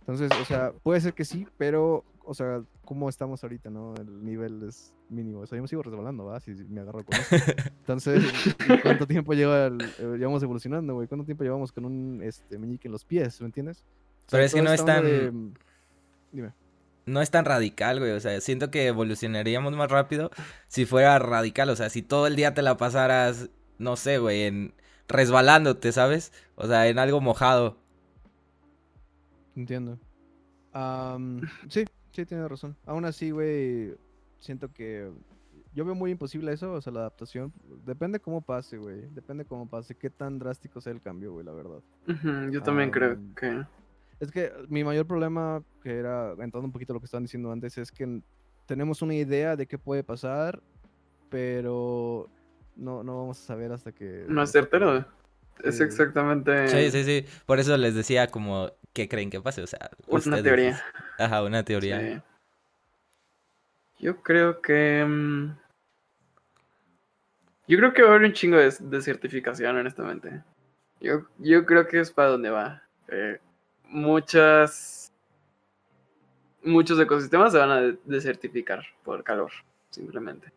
Entonces, o sea, puede ser que sí, pero, o sea, ¿cómo estamos ahorita, no? El nivel es mínimo. O sea, yo me sigo resbalando, ¿va? Si me agarro con eso. Entonces, ¿y ¿cuánto tiempo lleva el- eh, llevamos evolucionando, güey? ¿Cuánto tiempo llevamos con un este, meñique en los pies, ¿me entiendes? O sea, Pero es que no esta es onda tan- de- mm, Dime. No es tan radical, güey. O sea, siento que evolucionaríamos más rápido si fuera radical. O sea, si todo el día te la pasaras, no sé, güey, en resbalándote, ¿sabes? O sea, en algo mojado. Entiendo. Am, sí, sí, tienes razón. Aún así, güey, siento que yo veo muy imposible eso, o sea, la adaptación. Depende cómo pase, güey. Depende cómo pase, qué tan drástico sea el cambio, güey, la verdad. Yo también creo que... Es que mi mayor problema, que era, entrando un poquito a lo que estaban diciendo antes, es que tenemos una idea de qué puede pasar, pero no, no vamos a saber hasta que... No es certero. Es exactamente Sí, sí, sí. Por eso les decía como, ¿qué creen que pase? O sea, una ustedes. teoría. Ajá, una teoría. Sí. Yo creo que... mm, Yo creo que va a haber un chingo de, de certificación, honestamente. Yo, yo creo que es para donde va. Eh, muchas... Muchos ecosistemas se van a de- desertificar por calor, simplemente.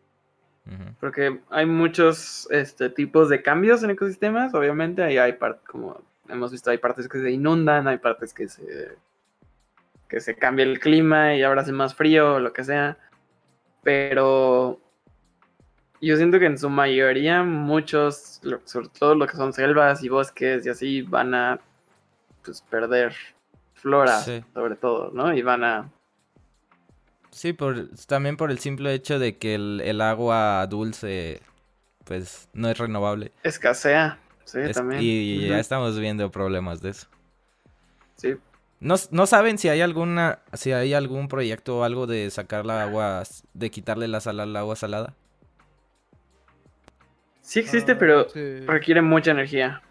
Porque hay muchos este, tipos de cambios en ecosistemas, obviamente. Ahí hay partes, como hemos visto, hay partes que se inundan, hay partes que se, que se cambia el clima y ahora hace más frío o lo que sea. Pero yo siento que en su mayoría muchos, sobre todo lo que son selvas y bosques y así, van a pues, perder flora, Sí. sobre todo, ¿no? Y van a... Sí, por, también por el simple hecho de que el, el agua dulce, pues, no es renovable. Escasea, sí, Es- también. y ya estamos viendo problemas de eso. Sí, ¿No, saben si hay alguna, si hay algún proyecto o algo de sacar la agua, de quitarle la sal al agua salada? sí existe, Ah, pero sí. requiere mucha energía.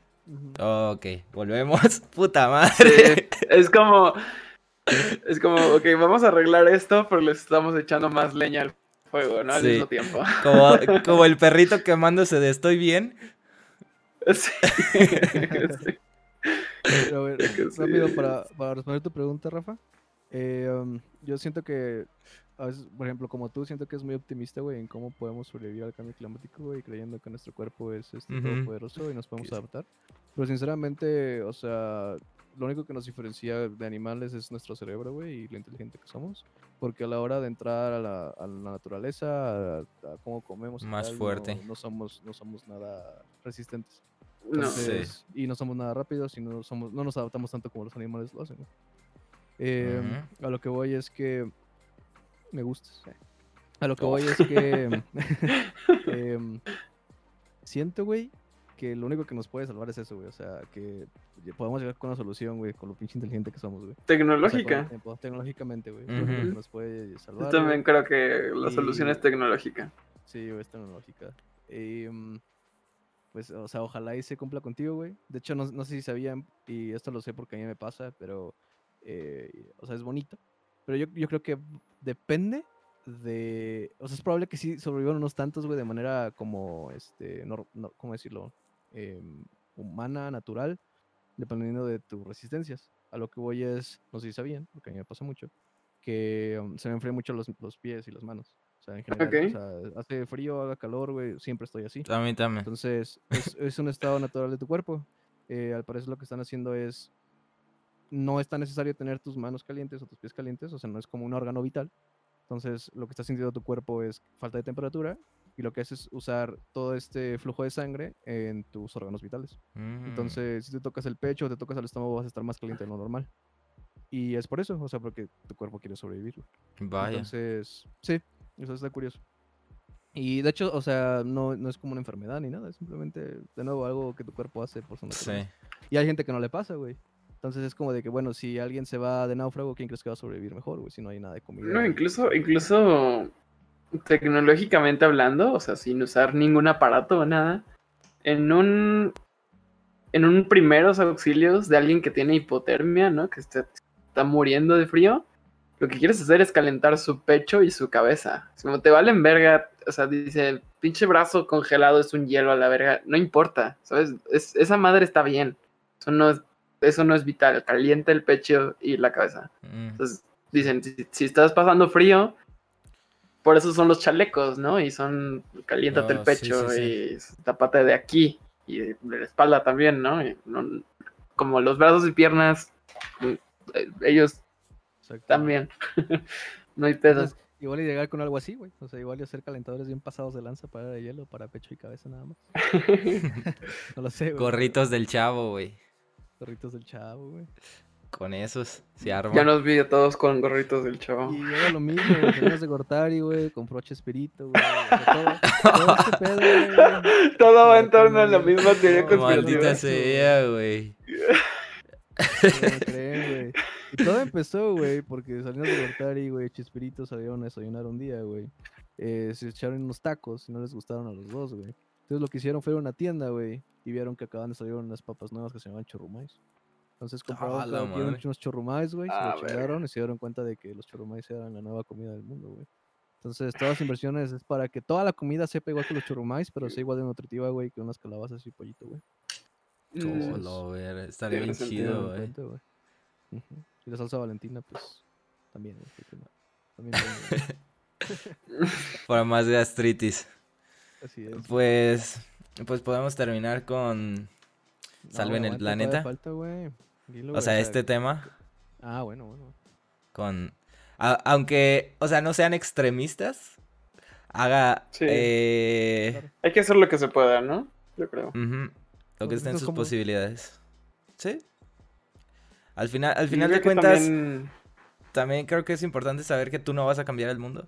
Ok, volvemos. Puta Sí, madre. es como, es como, ok, vamos a arreglar esto, pero le estamos echando más leña al fuego, ¿no? Al Sí. mismo tiempo. Como, como el perrito quemándose de estoy bien. Sí. Sí. Pero a ver, rápido para, para responder tu pregunta, Rafa. Eh, um, yo siento que, a veces, por ejemplo, como tú, siento que es muy optimista, güey, en cómo podemos sobrevivir al cambio climático, güey, creyendo que nuestro cuerpo es este, Ujú. todopoderoso y nos podemos adaptar. Pero sinceramente, o sea, lo único que nos diferencia de animales es nuestro cerebro, güey, y lo inteligente que somos. Porque a la hora de entrar a la, a la naturaleza, a, a cómo comemos, y Más tal, no- fuerte. No, somos, no somos nada resistentes. No. Entonces, Y no somos nada rápidos y no, somos, no nos adaptamos tanto como los animales lo hacen. güey. Eh, A lo que voy es que me gustas. eh. A lo que Oh. voy es que em, siento, güey, que lo único que nos puede salvar es eso, güey. O sea, que podemos llegar con una solución, güey, con lo pinche inteligente que somos, güey. O sea, con Tecnológica. tecnológicamente, güey. es lo único que Ujú. nos puede salvar. Yo güey. también creo que la solución Y- es tecnológica. Sí, güey, es tecnológica. Em, pues, o sea, ojalá y se cumpla contigo, güey. De hecho, no, no sé si sabían, y esto lo sé porque a mí me pasa, pero, eh, o sea, es bonito. Pero yo, yo creo que depende de, o sea, es probable que sí sobrevivan unos tantos, güey, de manera como, este, no, no- ¿cómo decirlo? Em, humana, natural, dependiendo de tus resistencias. A lo que voy es, no sé si sabían, porque a mí me pasa mucho, que um, se me enfrían mucho los, los pies y las manos. O sea, en general, Ok. o sea, hace frío, haga calor, güey, siempre estoy así. A mí también. Entonces, es, es un estado natural de tu cuerpo. Eh, al parecer lo que están haciendo es, no es tan necesario tener tus manos calientes o tus pies calientes, o sea, no es como un órgano vital. Entonces, lo que está sintiendo tu cuerpo es falta de temperatura y lo que hace es usar todo este flujo de sangre en tus órganos vitales. Mm, Entonces, si te tocas el pecho o te tocas el estómago, vas a estar más caliente de lo normal. Y es por eso, o sea, porque tu cuerpo quiere sobrevivir. vaya. Entonces, sí, eso está curioso. Y de hecho, o sea, no, no es como una enfermedad ni nada, es simplemente, de nuevo, algo que tu cuerpo hace por su Sí. naturaleza. Y hay gente que no le pasa, güey. Entonces es como de que, bueno, si alguien se va de náufrago, ¿quién crees que va a sobrevivir mejor, güey? Si no hay nada de comida. No, incluso, incluso tecnológicamente hablando, o sea, sin usar ningún aparato o nada, en un en un primeros auxilios de alguien que tiene hipotermia, ¿no? Que está, está muriendo de frío, lo que quieres hacer es calentar su pecho y su cabeza. Es como te valen verga, o sea, dice, el pinche brazo congelado es un hielo a la verga, no importa, ¿sabes? Es- esa madre está bien. Eso no es, eso no es vital, calienta el pecho y la cabeza. Mm, Entonces dicen, si, si estás pasando frío, por eso son los chalecos, ¿no? Y son, caliéntate el Oh, sí, pecho sí, y tapate de aquí y de la espalda también, ¿no? Y no- como los brazos y piernas, mm, eh, ellos también. no hay pedo. Entonces, igual y llegar con algo así, güey. O sea, igual y hacer calentadores bien pasados de lanza para de hielo, para pecho y cabeza nada más. No lo sé, güey. Gorritos del chavo, güey. Gorritos del chavo, güey. con esos se arma. Ya nos vi a todos con gorritos del chavo. Y era lo mismo, güey. De Gortari, güey. Compró Chespirito, güey. o sea, todo, todo este pedo, güey. Todo va en torno a la misma teoría No. Maldita sea, güey. No me creen, güey. Y todo empezó, güey, porque salieron de Gortari, güey. Chespirito salieron a desayunar un día, güey. Eh, se echaron unos tacos y no les gustaron a los dos, güey. Entonces lo que hicieron fue ir a una tienda, güey. Y vieron que acaban de salir unas papas nuevas que se llamaban churrumais. Entonces compraron ¡A la cada quien madre! unos churrumais, güey. Se Ah, lo verga. chingaron y se dieron cuenta de que los churrumais eran la nueva comida del mundo, güey. Entonces, todas las inversiones es para que toda la comida sepa igual que los churrumais, pero sea igual de nutritiva, güey, que unas calabazas y pollito, güey. Mm, Oh, lo ver, estaría bien chido, güey. Y la salsa valentina, pues, también, güey. También tengo, güey. Para más gastritis. Así es. Pues, pues podemos terminar con, No, salven el planeta. falta, güey. Dilo, o güey, sea, este tema, Ah, bueno, bueno. con, a- aunque, o sea, no sean extremistas, haga, Sí. eh, Claro. Hay que hacer lo que se pueda, ¿no? Yo creo. lo Pues que esté en es sus como- posibilidades. Sí. Al final, al final de cuentas, también- también creo que es importante saber que tú no vas a cambiar el mundo,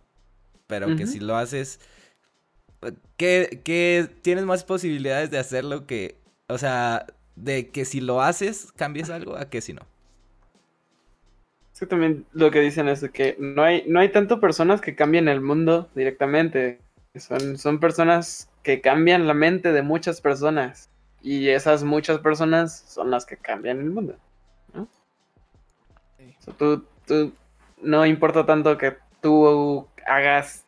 pero que si lo haces, que, que tienes más posibilidades de hacerlo que, o sea, de que si lo haces cambies algo a que si no. Es que también lo que dicen es de que no hay, no hay tanto personas que cambien el mundo directamente. Son, son personas que cambian la mente de muchas personas. Y esas muchas personas son las que cambian el mundo. ¿no? Sí. O sea, tú, tú- no importa tanto que tú hagas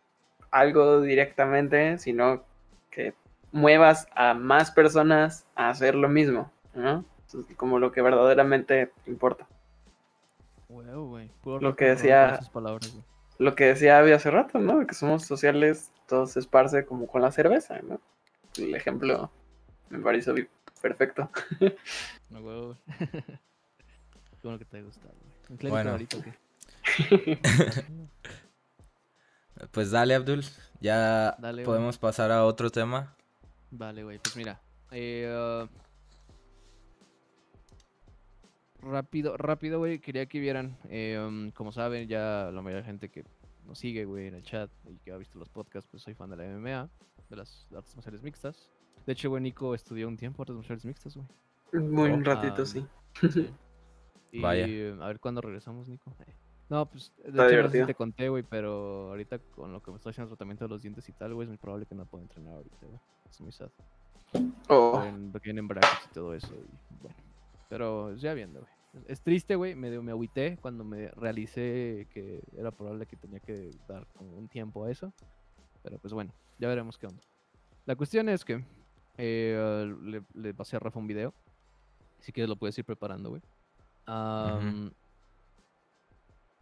algo directamente, sino que muevas a más personas a hacer lo mismo. ¿no? Como lo que verdaderamente importa. Huevo, güey. Puro Lo que decía- palabras, lo que decía Abby hace rato, ¿no? De Que somos sociales, todo se esparce como con la cerveza, ¿no? El ejemplo me pareció perfecto. No, huevo, güey. Qué bueno que te haya gustado, güey. ¿Un clérigo Bueno. qué? Pues dale, Abdul, ya Dale, podemos pasar a otro tema. Vale, güey, pues mira. eh, ah, rápido, rápido, güey, quería que vieran. eh, um, como saben, ya la mayoría de gente que nos sigue, güey, en el chat y que ha visto los podcasts, pues soy fan de la MMA, de las artes marciales mixtas. De hecho, güey, Nico estudió un tiempo artes marciales mixtas, güey. Muy un Oh, ratito, ah, sí. Sí. Y Vaya. a ver cuándo regresamos, Nico. Eh, No, pues de Está hecho no sé si divertido. te conté, güey, pero ahorita con lo que me estoy haciendo tratamiento de los dientes y tal, güey, es muy probable que no pueda entrenar ahorita, güey. Es muy sad. Oh, En- Porque vienen brackets y todo eso, y bueno. Pero ya viendo, güey. Es- triste, güey, me, me agüité cuando me realicé que era probable que tenía que dar como un tiempo a eso. Pero pues bueno, ya veremos qué onda. La cuestión es que eh, le, le pasé a Rafa un video. Si quieres lo puedes ir preparando, güey. Am,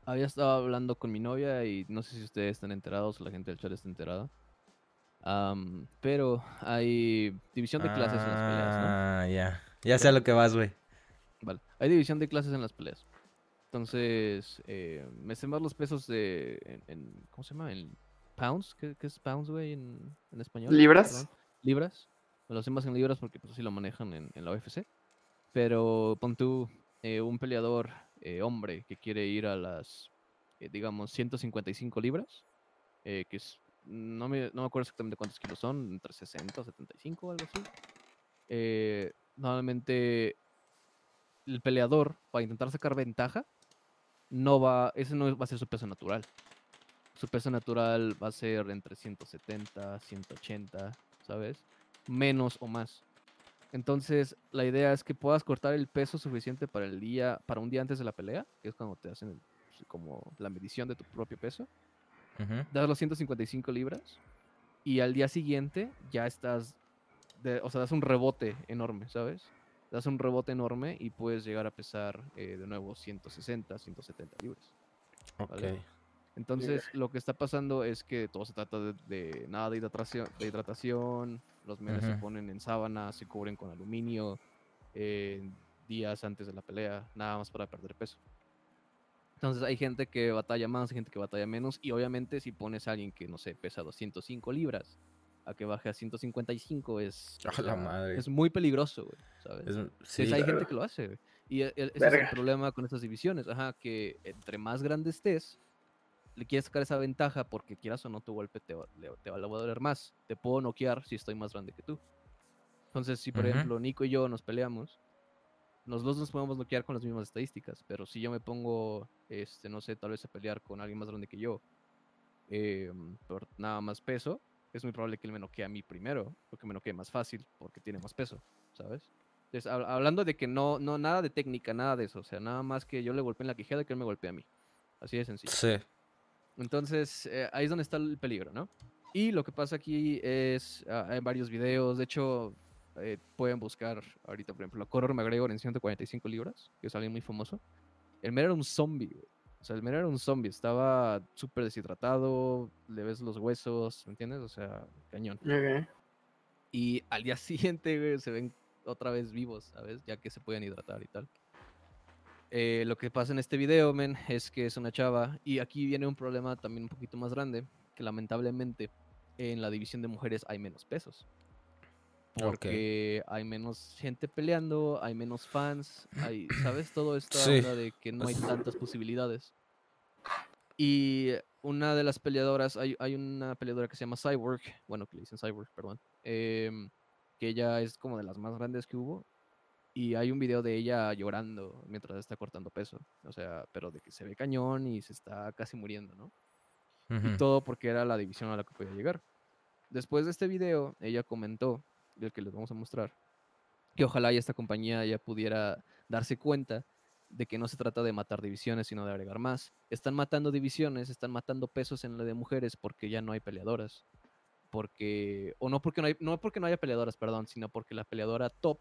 Había estado hablando con mi novia y no sé si ustedes están enterados o la gente del chat está enterada. Am, pero hay división de clases en las peleas, ¿no? Ah, ya. Ya sé a lo que vas, güey. Vale. Hay división de clases en las peleas. Entonces, eh, me sé más los pesos de. En, en- ¿Cómo se llama? En pounds. ¿Qué, qué es pounds, güey, en, en español? ¿Libras? Perdón. Libras. Me lo sé más en libras porque pues así lo manejan en, en la UFC. Pero pon tú eh, un peleador eh, hombre que quiere ir a las, eh, digamos, 155 libras. eh, que es. No me, no me acuerdo exactamente cuántos kilos son, entre 60 o 75 o algo así. Normalmente el peleador, para intentar sacar ventaja, no va, ese no va a ser su peso natural. Su peso natural va a ser entre 170, 180, ¿sabes? Menos o más. Entonces, la idea es que puedas cortar el peso suficiente para el día, para un día antes de la pelea, que es cuando te hacen el- como la medición de tu propio peso. Ujú. Das los 155 libras y al día siguiente ya estás, de- o sea, das un rebote enorme, ¿sabes? Das un rebote enorme y puedes llegar a pesar eh, de nuevo 160, 170 libras. Ok. Vale. Entonces, lo que está pasando es que todo se trata de, de nada de hidratación, de hidratación los memes se Ujú. ponen en sábanas, se cubren con aluminio eh, días antes de la pelea, nada más para perder peso. Entonces hay gente que batalla más, hay gente que batalla menos, y obviamente si pones a alguien que, no sé, pesa 205 libras, a que baje a 155 es, o A la madre. es muy peligroso, güey, ¿sabes? Es- Entonces, sí. hay gente que lo hace, güey. Y e- el- ese es el problema con estas divisiones, ajá, que entre más grande estés, le quieres sacar esa ventaja porque quieras o no tu golpe te va, le- te va a doler más. Te puedo noquear si estoy más grande que tú. Entonces, si por ejemplo Nico y yo nos peleamos, los dos nos podemos noquear con las mismas estadísticas, pero si yo me pongo, este, no sé, tal vez a pelear con alguien más grande que yo, em, por nada más peso, es muy probable que él me noquee a mí primero, porque me noquee más fácil, porque tiene más peso, ¿sabes? Entonces, hab- hablando de que no, no, nada de técnica, nada de eso, o sea, nada más que yo le golpee en la quijada y que él me golpee a mí. Así de sencillo. Sí. Entonces, eh, ahí es donde está el peligro, ¿no? Y lo que pasa aquí es, ah, hay varios videos, de hecho, eh, pueden buscar ahorita, por ejemplo, a Conor McGregor en 145 libras, que es alguien muy famoso. El mero era un zombie, güey. O sea, el mero era un zombie, estaba súper deshidratado, le ves los huesos, ¿me entiendes? O sea, cañón. Ok. Y al día siguiente, güey, se ven otra vez vivos, ¿sabes? Ya que se pueden hidratar y tal. Eh, lo que pasa en este video, men, es que es una chava. Y aquí viene un problema también un poquito más grande. Que lamentablemente en la división de mujeres hay menos pesos. Porque hay menos gente peleando, hay menos fans, hay, ¿sabes? Todo esta Sí, de que no hay es- tantas posibilidades. Y una de las peleadoras, hay, hay una peleadora que se llama Cyborg, bueno, que le dicen Cyborg, perdón, em, que ella es como de las más grandes que hubo. Y hay un video de ella llorando mientras está cortando peso. O sea, pero de que se ve cañón y se está casi muriendo, ¿no? Y todo porque era la división a la que podía llegar. Después de este video, ella comentó, el que les vamos a mostrar, que ojalá y esta compañía ya pudiera darse cuenta de que no se trata de matar divisiones, sino de agregar más. Están matando divisiones, están matando pesos en la de mujeres porque ya no hay peleadoras. Porque, o no porque no, hay, no porque no haya peleadoras, perdón, sino porque la peleadora top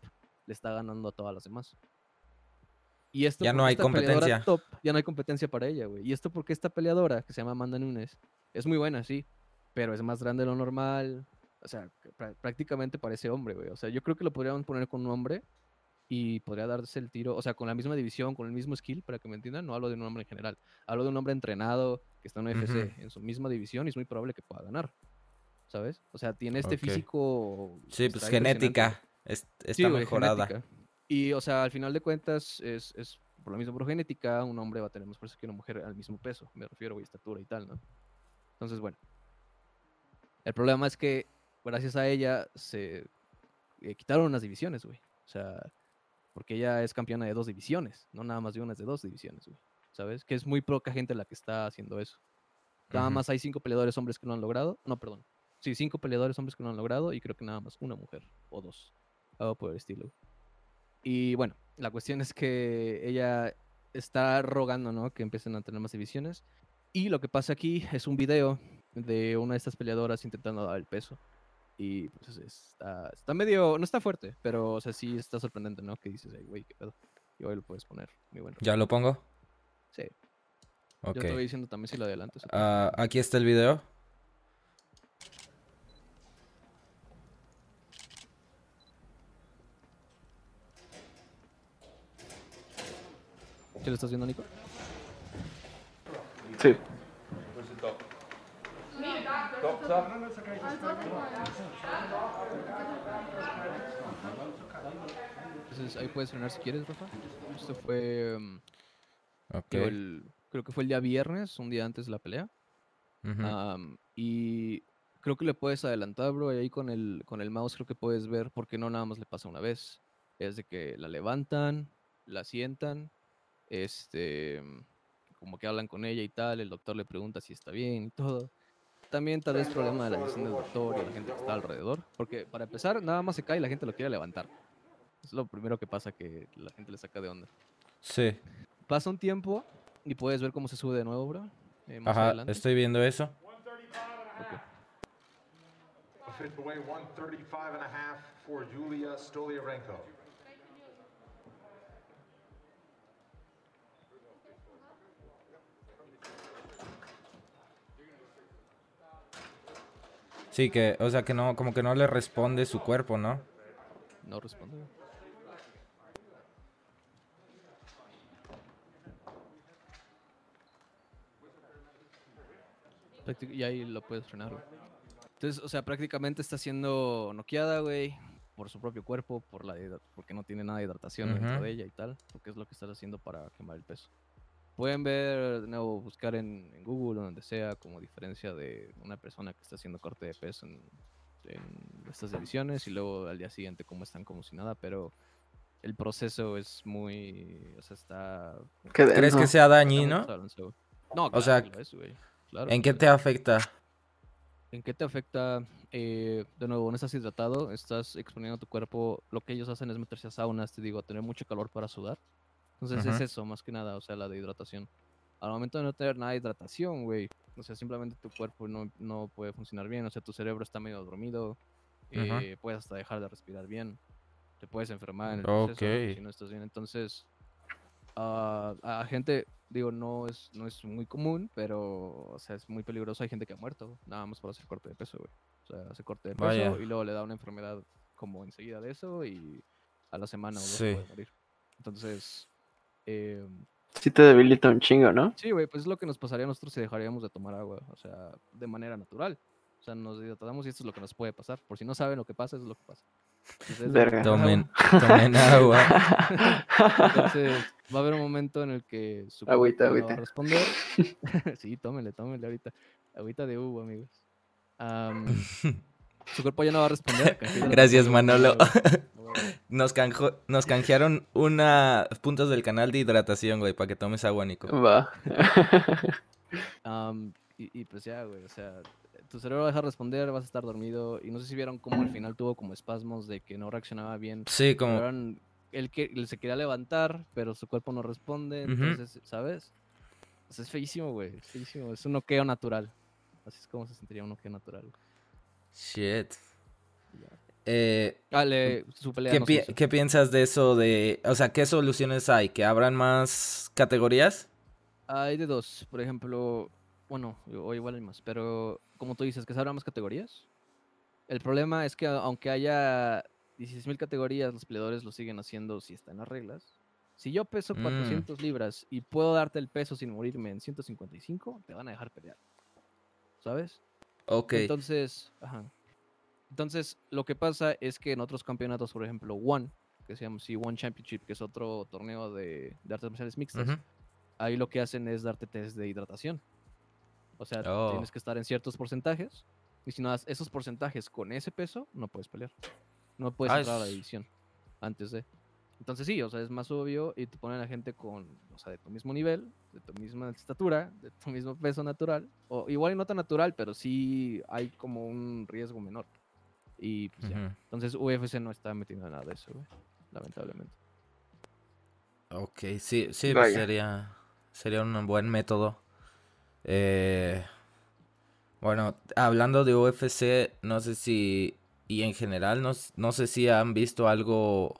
le está ganando a todas las demás. Y esto Ya no hay competencia. Top, ya no hay competencia para ella, güey. Y esto porque esta peleadora, que se llama Amanda Nunes, es muy buena, sí, pero es más grande de lo normal. O sea, prá- prácticamente parece hombre, güey. O sea, yo creo que lo podrían poner con un hombre y podría darse el tiro, o sea, con la misma división, con el mismo skill, para que me entiendan. No hablo de un hombre en general. Hablo de un hombre entrenado, que está en UFC, Ujú. en su misma división y es muy probable que pueda ganar. ¿Sabes? O sea, tiene este físico. Sí, pues genética. Es- está Sí, güey, mejorada. genética. Y, o sea, al final de cuentas, es, es por lo mismo por genética, un hombre va a tener más fuerza que una mujer al mismo peso, me refiero, güey, estatura y tal, ¿no? Entonces, bueno. El problema es que, gracias a ella, se eh, quitaron unas divisiones, güey. O sea, porque ella es campeona de dos divisiones, no nada más de una, es de dos divisiones, güey. ¿Sabes? Que es muy poca gente la que está haciendo eso. Nada Ujú. más hay cinco peleadores hombres que lo han logrado. No, perdón. Sí, cinco peleadores hombres que lo han logrado y creo que nada más una mujer o dos. Algo por el estilo. Y bueno, la cuestión es que ella está rogando, ¿no? Que empiecen a tener más divisiones. Y lo que pasa aquí es un video de una de estas peleadoras intentando dar el peso. Y pues está, está medio, no está fuerte, pero o sea, sí está sorprendente, ¿no? Que dices, "Ay, güey, qué pedo. Y hoy lo puedes poner. Muy bueno. ¿Ya lo pongo? Sí. Yo te voy diciendo también si lo adelantas. Ah, aquí está el video. ¿Sí lo estás viendo, Nico? Sí. Entonces ahí puedes frenar si quieres, Rafa. Esto fue, mm, Ok. creo, el- creo que fue el día viernes, un día antes de la pelea. Ujú. Am, y creo que le puedes adelantar, bro. Y ahí con el, con el mouse creo que puedes ver, porque no nada más le pasa una vez. Es de que la levantan, la sientan, este, como que hablan con ella y tal. El doctor le pregunta si está bien y todo. También tal vez problema de la visión del doctor y la gente que está alrededor. Porque para empezar, nada más se cae y la gente lo quiere levantar. Es lo primero que pasa que la gente le saca de onda. Sí. Pasa un tiempo y puedes ver cómo se sube de nuevo, bro. eh, más Ajá, adelante. estoy viendo eso. Ok. A fifth away, 135 and a half for Yulia Stoliarenko. Sí, que, o sea, que no, como que no le responde su cuerpo, ¿no? No responde. Y ahí lo puedes frenar, güey. Entonces, o sea, prácticamente está siendo noqueada, güey. por su propio cuerpo, por la porque no tiene nada de hidratación dentro Ujú. de ella y tal, porque es lo que estás haciendo para quemar el peso. Pueden ver, de nuevo, buscar en, en Google o donde sea como diferencia de una persona que está haciendo corte de peso en, en estas divisiones y luego al día siguiente cómo están como si nada, pero el proceso es muy, o sea, está... ¿Crees que sea dañino? No, O sea, claro es, claro ¿En qué te afecta? ¿En qué te afecta? Eh, de nuevo, no estás hidratado, estás exponiendo tu cuerpo. Lo que ellos hacen es meterse a saunas, te digo, a tener mucho calor para sudar. Entonces es eso, más que nada, o sea, la de hidratación. Al momento de no tener nada de hidratación, güey, o sea, simplemente tu cuerpo no, no puede funcionar bien, o sea, tu cerebro está medio dormido, eh, puedes hasta dejar de respirar bien, te puedes enfermar en el proceso si no estás bien. Entonces, ah, a gente, digo, no es, no es muy común, pero, o sea, es muy peligroso. Hay gente que ha muerto, nada más por hacer corte de peso, güey. O sea, hace corte de peso Vaya. y luego le da una enfermedad como enseguida de eso y a la semana o dos Sí. puede morir. Entonces, eh, Sí te debilita un chingo, ¿no? sí, güey, pues es lo que nos pasaría a nosotros si dejaríamos de tomar agua, o sea, de manera natural. O sea, nos hidratamos y esto es lo que nos puede pasar. Por si no saben lo que pasa, eso es lo que pasa. Entonces, Verga. Tomen, tomen agua. Entonces, va a haber un momento en el que su Agüita, no va a agüita. responder. sí, tómenle, tómenle ahorita. Agüita de uva, amigos. Am, su cuerpo ya no va a responder. Gracias, Manolo. Nos, canjo- nos canjearon una puntos del canal de hidratación, güey, para que tomes agua, Nico. Va. Y, y pues ya, güey, o sea, tu cerebro va a dejar responder, vas a estar dormido. Y no sé si vieron cómo al final tuvo como espasmos de que no reaccionaba bien. Sí, como... eran- él, que, él se quería levantar, pero su cuerpo no responde. Entonces, ¿sabes? O sea, es feísimo, güey. Es feísimo. Es un noqueo natural. Así es como se sentiría un noqueo natural. Shit. Eh, Ah, su pelea ¿qué, no pi- qué piensas de eso de... O sea, ¿qué soluciones hay? ¿Que abran más categorías? Hay de dos. Por ejemplo, bueno, o igual hay más, pero como tú dices, que se abran más categorías. El problema es que aunque haya 16.000 categorías, los peleadores lo siguen haciendo si está en las reglas. Si yo peso Mm. 400 libras y puedo darte el peso sin morirme en 155, te van a dejar pelear. ¿Sabes? Ok. Entonces, ajá. Entonces, lo que pasa es que en otros campeonatos, por ejemplo, One, que se llama así, One Championship, que es otro torneo de, de artes marciales mixtas, ahí lo que hacen es darte test de hidratación. O sea, Oh. tienes que estar en ciertos porcentajes. Y si no das esos porcentajes con ese peso, no puedes pelear. No puedes Ah, entrar a la división antes de. Entonces sí, o sea, es más obvio y te ponen a gente con, o sea, de tu mismo nivel, de tu misma estatura, de tu mismo peso natural. O igual y no tan natural, pero sí hay como un riesgo menor. Y pues ya. Entonces UFC no está metiendo nada de eso, güey. Lamentablemente. Ok, sí, sí, pues sería, sería un buen método. Eh, bueno, hablando de UFC, no sé si, y en general, no, s- no sé si han visto algo,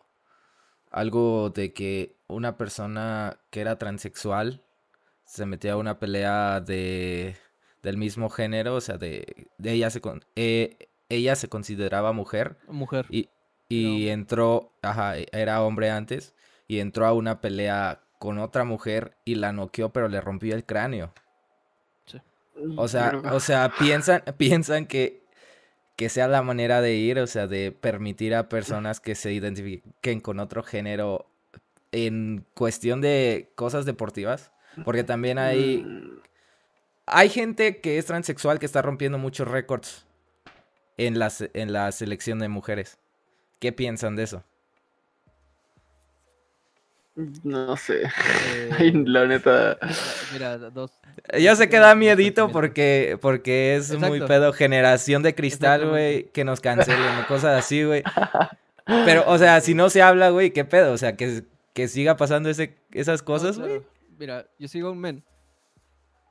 algo de que una persona que era transexual se metía a una pelea de, del mismo género, o sea, de, de ella se, con- eh, ella se consideraba mujer. Mujer. Y, y entró, ajá, e- era hombre antes, y entró a una pelea con otra mujer y la noqueó, pero le rompió el cráneo. O sea, o sea, piensan, piensan que, que sea la manera de ir, o sea, de permitir a personas que se identifiquen con otro género en cuestión de cosas deportivas. Porque también hay, Mm, hay gente que es transexual que está rompiendo muchos récords en la, en la selección de mujeres. ¿Qué piensan de eso? No sé. Eh, Ay, la neta. Mira, dos. Yo sé que da miedito porque, porque es muy pedo generación de cristal, güey, que nos cancelen o cosas así, güey. Pero, o sea, si no se habla, güey, ¿qué pedo? O sea, que, que siga pasando ese, esas cosas, güey. claro. Mira, yo sigo a un men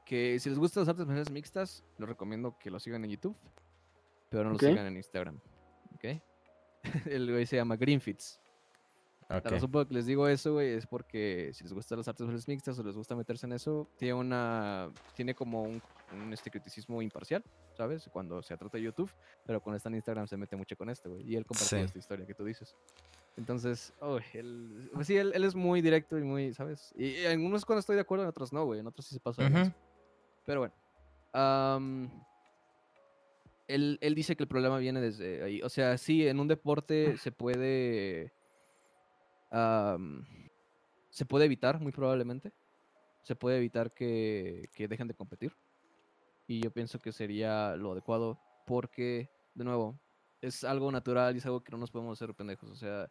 que si les gustan las artes marciales mixtas, les recomiendo que lo sigan en YouTube, pero no Ok. lo sigan en Instagram. ¿Ok? El güey se llama Greenfits. La Ok. razón por la que les digo eso, güey, es porque si les gustan las artes marciales mixtas o les gusta meterse en eso, tiene una. Tiene como un, un este criticismo imparcial, ¿sabes? Cuando se trata de YouTube, pero cuando está en Instagram se mete mucho con este, güey. Y él compartió Sí. esta historia que tú dices. Entonces, uy, él, pues sí, él, él es muy directo y muy, ¿sabes? Y, en algunos cuando estoy de acuerdo, en otros no, güey. En otros sí se pasa. Ujú. lanza. Pero bueno. am, él, él dice que el problema viene desde ahí. O sea, sí, en un deporte se puede. Se puede evitar, muy probablemente. Se puede evitar que, que dejen de competir. Y yo pienso que sería lo adecuado. Porque, de nuevo, es algo natural y es algo que no nos podemos hacer pendejos. O sea,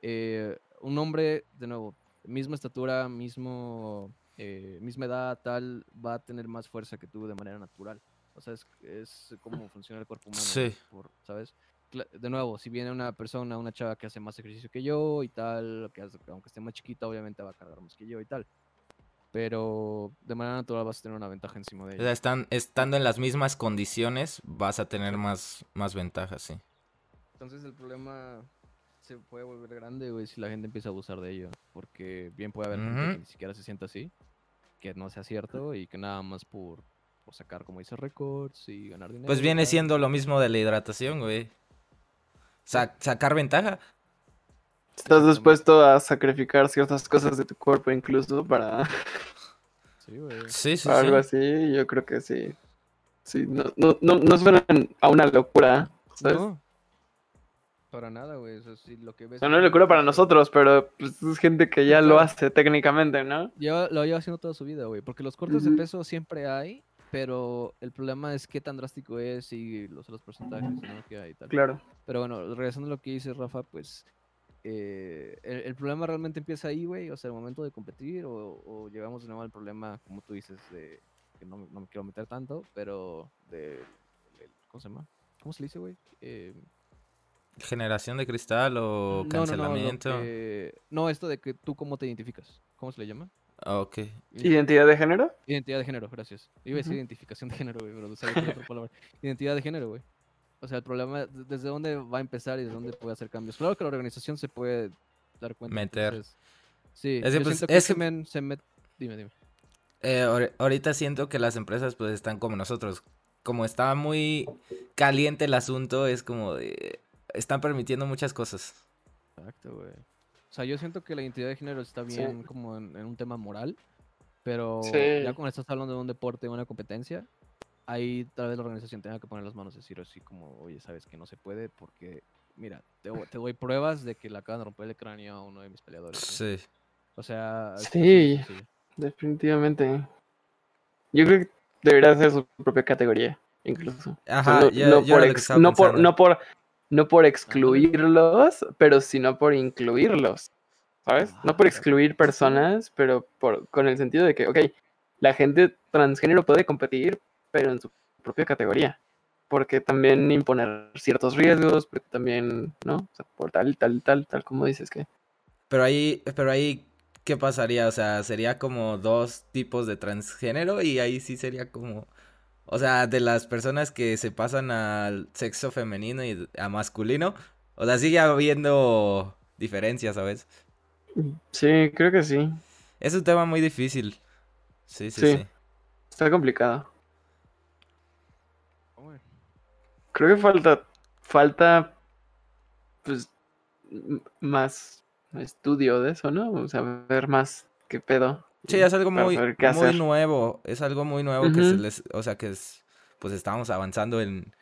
eh, un hombre, de nuevo, misma estatura, mismo, eh, misma edad, tal, va a tener más fuerza que tú de manera natural. O sea, es, es como funciona el cuerpo humano, Sí. por- ¿sabes? De nuevo, si viene una persona, una chava que hace más ejercicio que yo y tal, que hace- aunque esté más chiquita, obviamente va a cargar más que yo y tal. Pero de manera natural vas a tener una ventaja encima de O sea, ella. están, estando en las mismas condiciones, vas a tener más, más ventajas, sí. Entonces el problema se puede volver grande, güey, si la gente empieza a abusar de ello. Porque bien puede haber gente que ni siquiera se sienta así, que no sea cierto y que nada más por, por sacar, como dice, récords y ganar dinero. Pues viene siendo lo mismo de la hidratación, güey. Sa- sacar ventaja. Estás dispuesto a sacrificar ciertas cosas de tu cuerpo incluso para, Sí, güey. Sí, sí, para algo sí. así. Yo creo que sí. Sí, no, no, no, no suenan a una locura. ¿sabes? No. Para nada, güey. O sea, si lo que ves. No es locura para nosotros, pero pues, es gente que ya lo hace técnicamente, ¿no? Lleva, lo lleva haciendo toda su vida, güey. Porque los cortes de peso siempre hay, pero el problema es qué tan drástico es y los, los porcentajes, ¿no? Que hay y tal. Claro. Pero bueno, regresando a lo que dice Rafa, pues eh, el, el problema realmente empieza ahí, güey, o sea, el momento de competir, o, o llegamos de nuevo al problema, como tú dices, de que no, me- no me quiero meter tanto, pero de, ¿cómo se llama? ¿Cómo se le dice, güey? Eh, Generación de cristal o no, no, no, cancelamiento. que- no, esto de que tú cómo te identificas, ¿cómo se le llama? Ah, Ok. ¿Identidad de género? Identidad de género, gracias. Iba a decir identificación de género, güey, pero sabía que era otra palabra. Identidad de género, güey. O sea, el problema, de- ¿desde dónde va a empezar y desde dónde puede hacer cambios? Claro que la organización se puede dar cuenta. Meter. entonces, sí, Es que, yo pues, siento que es que- men se met... Dime, dime. Eh, ahori- ahorita siento que las empresas pues están como nosotros. Como está muy caliente el asunto, es como de... Están permitiendo muchas cosas. Exacto, güey. O sea, yo siento que la identidad de género está Sí. bien como en, en un tema moral, pero Sí. ya cuando estás hablando de un deporte, de una competencia, ahí tal vez la organización tenga que poner las manos y decir así como, oye, sabes que no se puede porque, mira, te, te doy pruebas de que le acaban de romper el cráneo a uno de mis peleadores. güey". Sí. O sea, Sí. Definitivamente. Yo creo que debería ser su propia categoría, incluso. O sea, Ajá, no, por ex- no, por, no, por, no por excluirlos, pero sino por incluirlos. ¿Sabes? No por excluir personas, pero por, con el sentido de que, ok, la gente transgénero puede competir, pero en su propia categoría. Porque también imponer ciertos riesgos, porque también, ¿no? O sea, por tal, tal, tal, tal, como dices que. Pero ahí, pero ahí, ¿qué pasaría? O sea, sería como dos tipos de transgénero y ahí sí sería como... O sea, de las personas que se pasan al sexo femenino y a masculino. O sea, sigue habiendo diferencias, ¿sabes? Sí, creo que sí. Es un tema muy difícil. Sí, sí, Sí. sí. Está complicado. Creo que falta, falta, pues, más estudio de eso, ¿no? O sea, ver más qué pedo. Sí, es algo muy, hacer. nuevo. Es algo muy nuevo que se les... O sea, que es... Pues estamos avanzando en...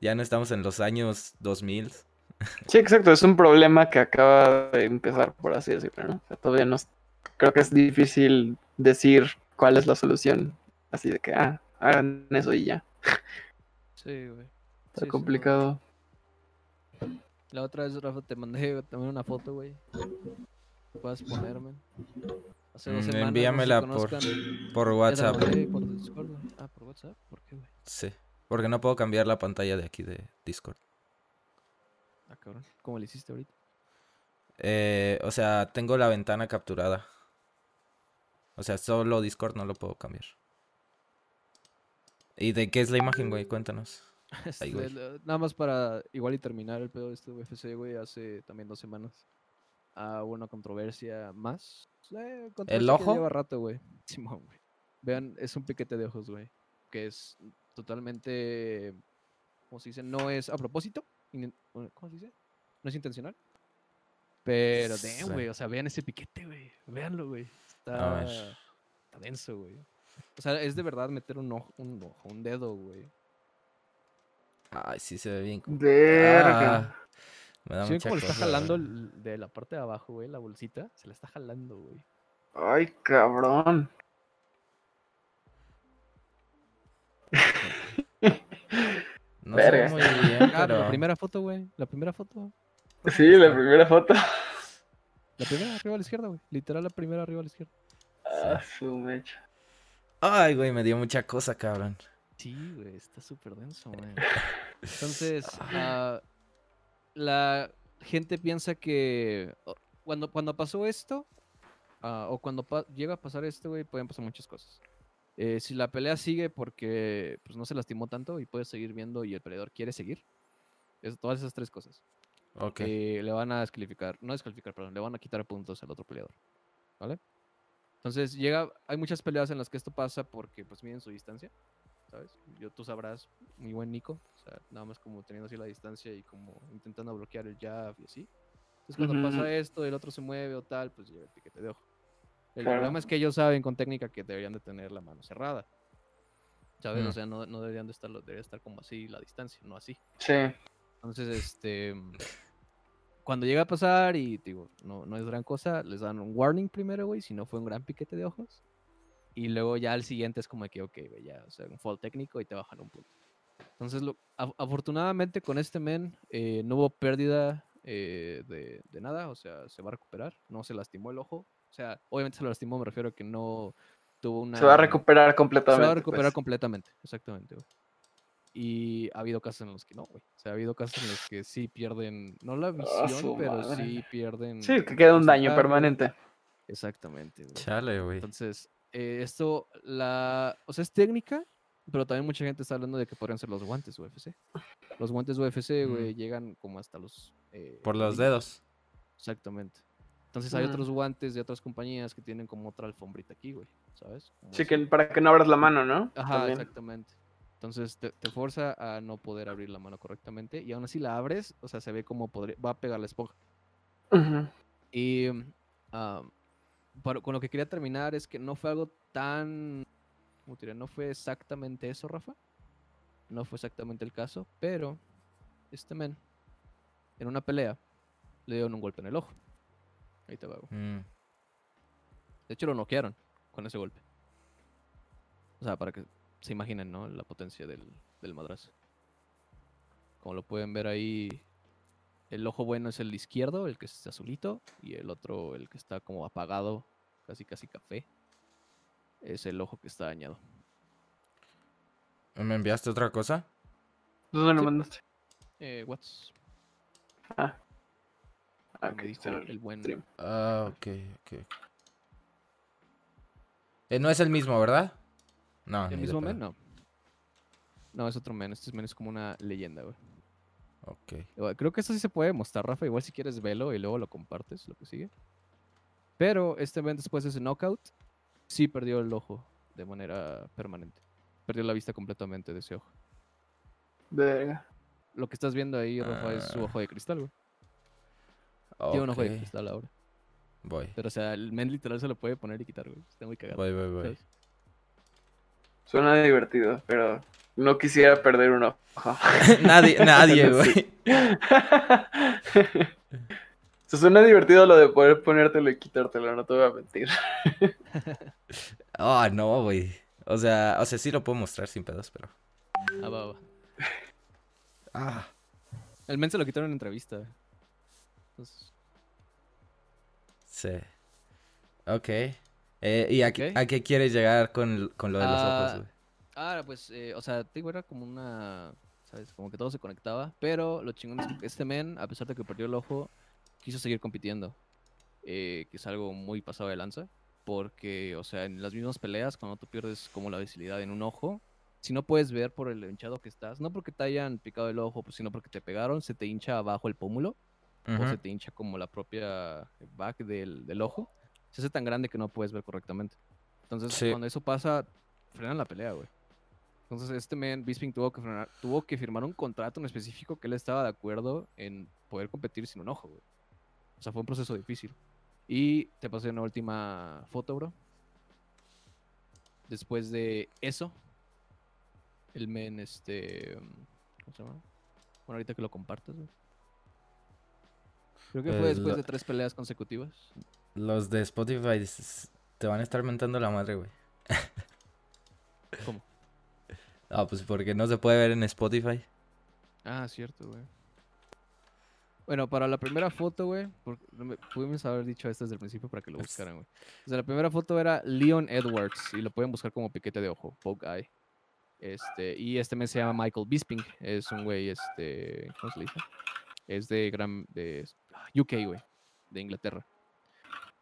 Ya no estamos en los años 2000. Sí, exacto, es un problema que acaba de empezar, por así decirlo, ¿no? O sea, todavía no, es- creo que es difícil decir cuál es la solución. Así de que, ah, hagan eso y ya. Sí, güey. Está Sí, sí, complicado. La otra vez, Rafa, te mandé también una foto, güey. Puedes ponerme. Hace dos Mm, no envíamela por, por WhatsApp. por Discord. Ah, por WhatsApp. ¿Por qué, güey? Sí. Porque no puedo cambiar la pantalla de aquí de Discord. Ah, cabrón. ¿Cómo le hiciste ahorita? Eh, o sea, tengo la ventana capturada. O sea, solo Discord no lo puedo cambiar. ¿Y de qué es la imagen, güey? Cuéntanos. Este, güey. nada más para igual y terminar el pedo de este UFC, güey, hace también dos semanas. Ah, hubo una controversia más. Eh, que ojo? Lleva rato, güey. Simón, güey. Vean, es un piquete de ojos, güey. Que es totalmente. ¿Cómo se dice? No es a propósito. ¿Cómo se dice? No es intencional. Pero, Sí. damn, güey. O sea, vean ese piquete, güey. Véanlo, güey. Está denso, güey. O sea, es de verdad meter un ojo, un, ojo, un dedo, güey. Ay, sí se ve bien. Verga. Ah, me da ¿Sí mucha cómo le está cosa, jalando el- de la parte de abajo, güey? La bolsita. Se la está jalando, güey. Ay, cabrón. No Verga. muy bien, Ah, pero... la primera foto, güey. La primera foto. Sí, la primera foto. La primera arriba a la izquierda, güey. Literal, la primera arriba a la izquierda. Ah, su mecha. Ay, güey, me dio mucha cosa, cabrón. Sí, güey, está súper denso, güey. Entonces, ah, la gente piensa que cuando, cuando pasó esto, ah, o cuando llega a pasar esto, güey, pueden pasar muchas cosas. Eh, si la pelea sigue porque pues, no se lastimó tanto y puede seguir viendo y el peleador quiere seguir, es, todas esas tres cosas. Ok. eh, le van a descalificar, no descalificar, perdón, le van a quitar puntos al otro peleador, ¿vale? Entonces llega, hay muchas peleas en las que esto pasa porque pues miden su distancia, ¿sabes? Yo, tú sabrás, muy buen Nico, o sea, nada más como teniendo así la distancia y como intentando bloquear el jab y así. Entonces cuando pasa esto, el otro se mueve o tal, pues llega el piquete de ojo. El Claro. problema es que ellos saben con técnica que deberían de tener la mano cerrada. ¿Sabes? Mm. O sea, no, no deberían de estar, debería estar como así la distancia, no así. Sí. Entonces, este. Cuando llega a pasar y digo, no, no es gran cosa, les dan un warning primero, güey, si no fue un gran piquete de ojos. Y luego ya al siguiente es como que, ok, güey, ya, o sea, un fall técnico y te bajan un punto. Entonces, lo, af- afortunadamente con este men eh, no hubo pérdida eh, de, de nada, o sea, se va a recuperar, no se lastimó el ojo. O sea, obviamente se lo lastimó, me refiero a que no tuvo una. Se va a recuperar Se completamente. va a recuperar pues. completamente, exactamente, güey. Y ha habido casos en los que no, güey. O sea, ha habido casos en los que sí pierden, no la Ah, visión, pero madre. sí pierden. Sí, que queda un daño permanente. Exactamente, güey. Chale, güey. Entonces, eh, esto, la, o sea, es técnica, pero también mucha gente está hablando de que podrían ser los guantes UFC. Los guantes UFC, Mm. güey, llegan como hasta los... eh, Por los dedos. Exactamente. Entonces hay otros guantes de otras compañías que tienen como otra alfombrita aquí, güey, ¿sabes? Como Sí, así. que para que no abras la mano, ¿no? Ajá, También. exactamente. Entonces te, te forza a no poder abrir la mano correctamente y aún así la abres, o sea, se ve como podría, va a pegar la esponja. Y para- con lo que quería terminar es que no fue algo tan, ¿cómo te diré? No fue exactamente eso, Rafa. No fue exactamente el caso, pero este men, en una pelea, le dieron un golpe en el ojo. Ahí te va. Mm. De hecho, lo noquearon con ese golpe. O sea, para que se imaginen, ¿no? La potencia del, del madrazo. Como lo pueden ver ahí, el ojo bueno es el izquierdo, el que es azulito, y el otro, el que está como apagado, casi casi café, es el ojo que está dañado. ¿Me enviaste otra cosa? ¿Dónde lo Sí. mandaste? Eh, Watts, Ah. Ah, me ok, dijo el buen... stream. Ah, ok, ok. Eh, no es el mismo, ¿verdad? No. ¿El mismo men? No. No, es otro men. Este men es como una leyenda, güey. Ok. Creo que esto sí se puede mostrar, Rafa. Igual si quieres velo y luego lo compartes, lo que sigue. Pero este men después de ese knockout, sí perdió el ojo de manera permanente. Perdió la vista completamente de ese ojo. Verga. Lo que estás viendo ahí, Rafa, es su Ah. ojo de cristal, güey. Tiene un ojo de cristal ahora. Voy, Pero, o sea, el men literal se lo puede poner y quitar, güey. Está muy cagado. voy, voy, voy. ¿sabes? Suena divertido, pero no quisiera perder un ojo. nadie, nadie, güey. Se suena divertido lo de poder ponértelo y quitártelo, no te voy a mentir. Ah, no, güey. O sea, o sea, sí lo puedo mostrar sin pedos, pero. Ah, va, va. Ah. El men se lo quitaron en entrevista. güey. Entonces, Sí. Ok. Eh, ¿Y a, qué- Ok. a qué quieres llegar con, con lo de los Ah, ojos, güey? Ah, pues, eh, o sea, digo, era como una, ¿sabes? Como que todo se conectaba, pero lo chingón es que este men, a pesar de que perdió el ojo, quiso seguir compitiendo, eh, que es algo muy pasado de lanza, porque, o sea, en las mismas peleas, cuando tú pierdes como la visibilidad en un ojo, si no puedes ver por el hinchado que estás, no porque te hayan picado el ojo, pues, sino porque te pegaron, se te hincha abajo el pómulo, o se te hincha como la propia back del, del ojo, se hace tan grande que no puedes ver correctamente. Entonces, Sí. cuando eso pasa, frenan la pelea, güey. Entonces, este man, Bisping, tuvo que, frenar- tuvo que firmar un contrato en específico que él estaba de acuerdo en poder competir sin un ojo, güey. O sea, fue un proceso difícil. Y te pasé una última foto, bro. Después de eso, el men, este. ¿Cómo ¿cómo se llama? Bueno, ahorita que lo compartas, güey. Creo que fue Pues después lo- de tres peleas consecutivas. Los de Spotify te van a estar mentando la madre, güey. ¿Cómo? Ah, pues porque no se puede ver en Spotify. Ah, cierto, güey. Bueno, para la primera foto, güey, pudimos haber dicho esto desde el principio para que lo Es- buscaran, güey. O sea, la primera foto era Leon Edwards y lo pueden buscar como piquete de ojo, poke eye. Este, y este mes se llama Michael Bisping, es un güey, este, ¿cómo se le dice? Es de gran, de UK, güey, de Inglaterra.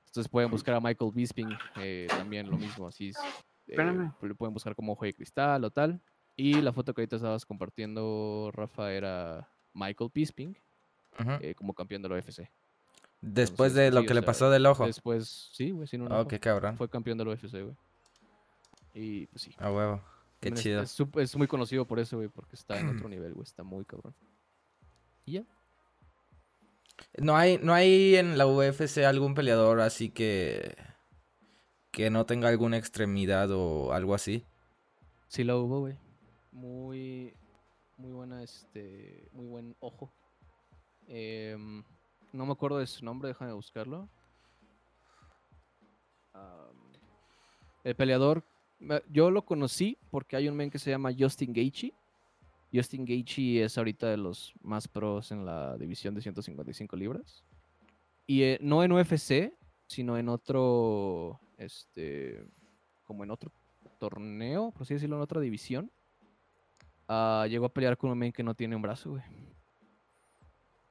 Entonces pueden buscar a Michael Bisping, eh, también lo mismo, así es, eh, Espérame. lo pueden buscar como ojo de cristal o tal. Y la foto que ahorita estabas compartiendo, Rafa, era Michael Bisping eh, como campeón de la UFC. Después entonces, de lo sí, que le sea, pasó del ojo. Después, sí, güey, sin un Oh, ojo. qué cabrón. Fue campeón de la UFC, güey. Y pues sí. A huevo. Qué también chido. Es, es muy conocido por eso, güey, porque está en otro nivel, güey. Está muy cabrón. Y ya. No hay, no hay en la UFC algún peleador así que. que no tenga alguna extremidad o algo así. Sí lo hubo, güey. Muy, muy buena, este, muy buen ojo. Em, no me acuerdo de su nombre, déjame buscarlo. El peleador, yo lo conocí porque hay un men que se llama Justin Gaethje. Justin Gaethje es ahorita de los más pros en la división de 155 libras. Y eh, no en UFC, sino en otro, este, como en otro torneo, por así decirlo, en otra división. Ah, llegó a pelear con un men que no tiene un brazo, güey.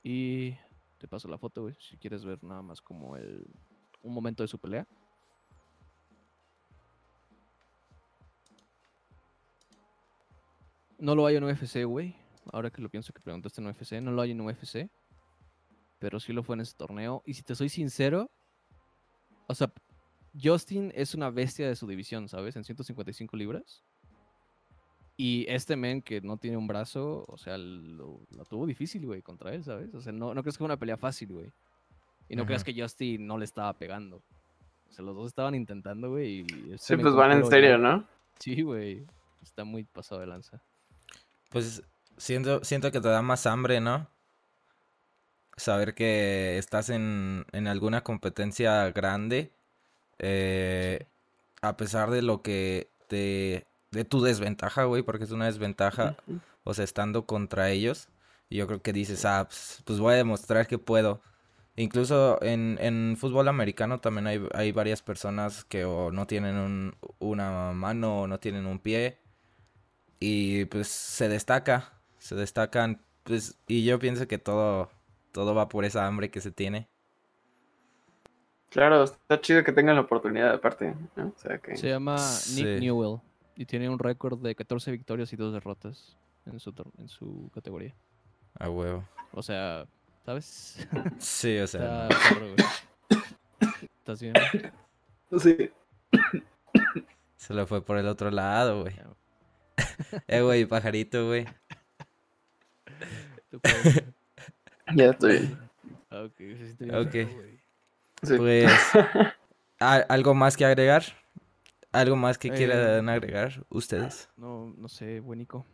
Y te paso la foto, güey, si quieres ver nada más como el un momento de su pelea. No lo hay en UFC, güey. Ahora que lo pienso que preguntaste en UFC, no lo hay en UFC. Pero sí lo fue en ese torneo. Y si te soy sincero, o sea, Justin es una bestia de su división, ¿sabes? En 155 libras. Y este men que no tiene un brazo, o sea, lo, lo tuvo difícil, güey, contra él, ¿sabes? O sea, no, no crees que fue una pelea fácil, güey. Y no creas que Justin no le estaba pegando. O sea, los dos estaban intentando, güey. este Sí, pues van en serio, ¿no? Sí, güey. Está muy pasado de lanza. Pues siento, siento que te da más hambre, ¿no? Saber que estás en, en alguna competencia grande. eh, a pesar de lo que te. De tu desventaja, güey, porque es una desventaja. O sea, estando contra ellos. Y yo creo que dices, ah, pues, pues voy a demostrar que puedo. Incluso en, en fútbol americano también hay, hay varias personas que o no tienen un- una mano o no tienen un pie. Y pues se destaca, se destacan. Pues, y yo pienso que todo, todo va por esa hambre que se tiene. Claro, está chido que tengan la oportunidad aparte, ¿no? O sea que... Se llama Nick Sí. Newell. Y tiene un récord de 14 victorias y 2 derrotas en su, en su categoría. A huevo. O sea, ¿sabes? Sí, o sea. Está güey. ¿Estás bien? Sí. Se lo fue por el otro lado, güey. Eh, güey, pajarito, güey. Ya estoy bien. Ok, se siente bien Ok. Sí. Pues. ¿a- ¿Algo más que agregar? ¿Algo más que Eh, quieran agregar ustedes? No, no sé, buenico.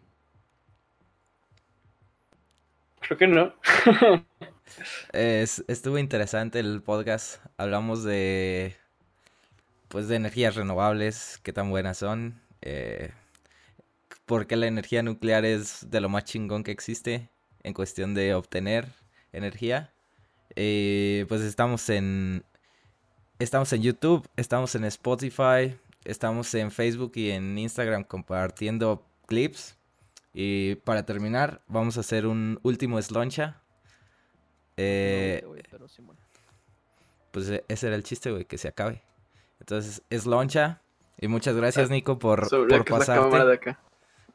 Creo que no. Es- estuvo interesante el podcast. Hablamos de. Pues de energías renovables, qué tan buenas son. Eh, por qué la energía nuclear es de lo más chingón que existe en cuestión de obtener energía. Eh, pues estamos en. Estamos en YouTube, estamos en Spotify, estamos en Facebook y en Instagram compartiendo clips. Y para terminar, vamos a hacer un último sloncha. Eh, No, güey, pero sí, bueno. pues e- ese era el chiste, güey, que se acabe. Entonces, es loncha. Y muchas gracias, Nico, por, Sobre por que es la cámara de pasarte. acá.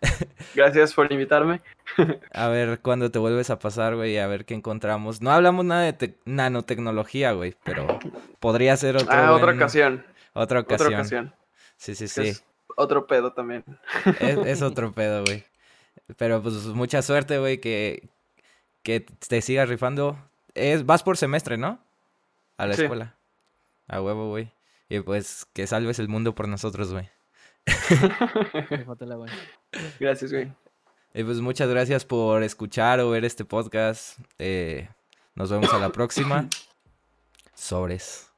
Gracias por invitarme. A ver cuándo te vuelves a pasar, güey, a ver qué encontramos. No hablamos nada de tec- nanotecnología, güey, pero podría ser otro ah, otra ocasión. Otra ocasión. Otra ocasión. Sí, sí, sí. Es otro pedo también. Es, es otro pedo, güey. Pero pues mucha suerte, güey, que, que te sigas rifando. Es, vas por semestre, ¿no? A la Sí. escuela. A huevo, güey. Y pues que salves el mundo por nosotros, güey. Gracias, güey. Y pues muchas gracias por escuchar o ver este podcast. Eh, nos vemos a la próxima. Sobres.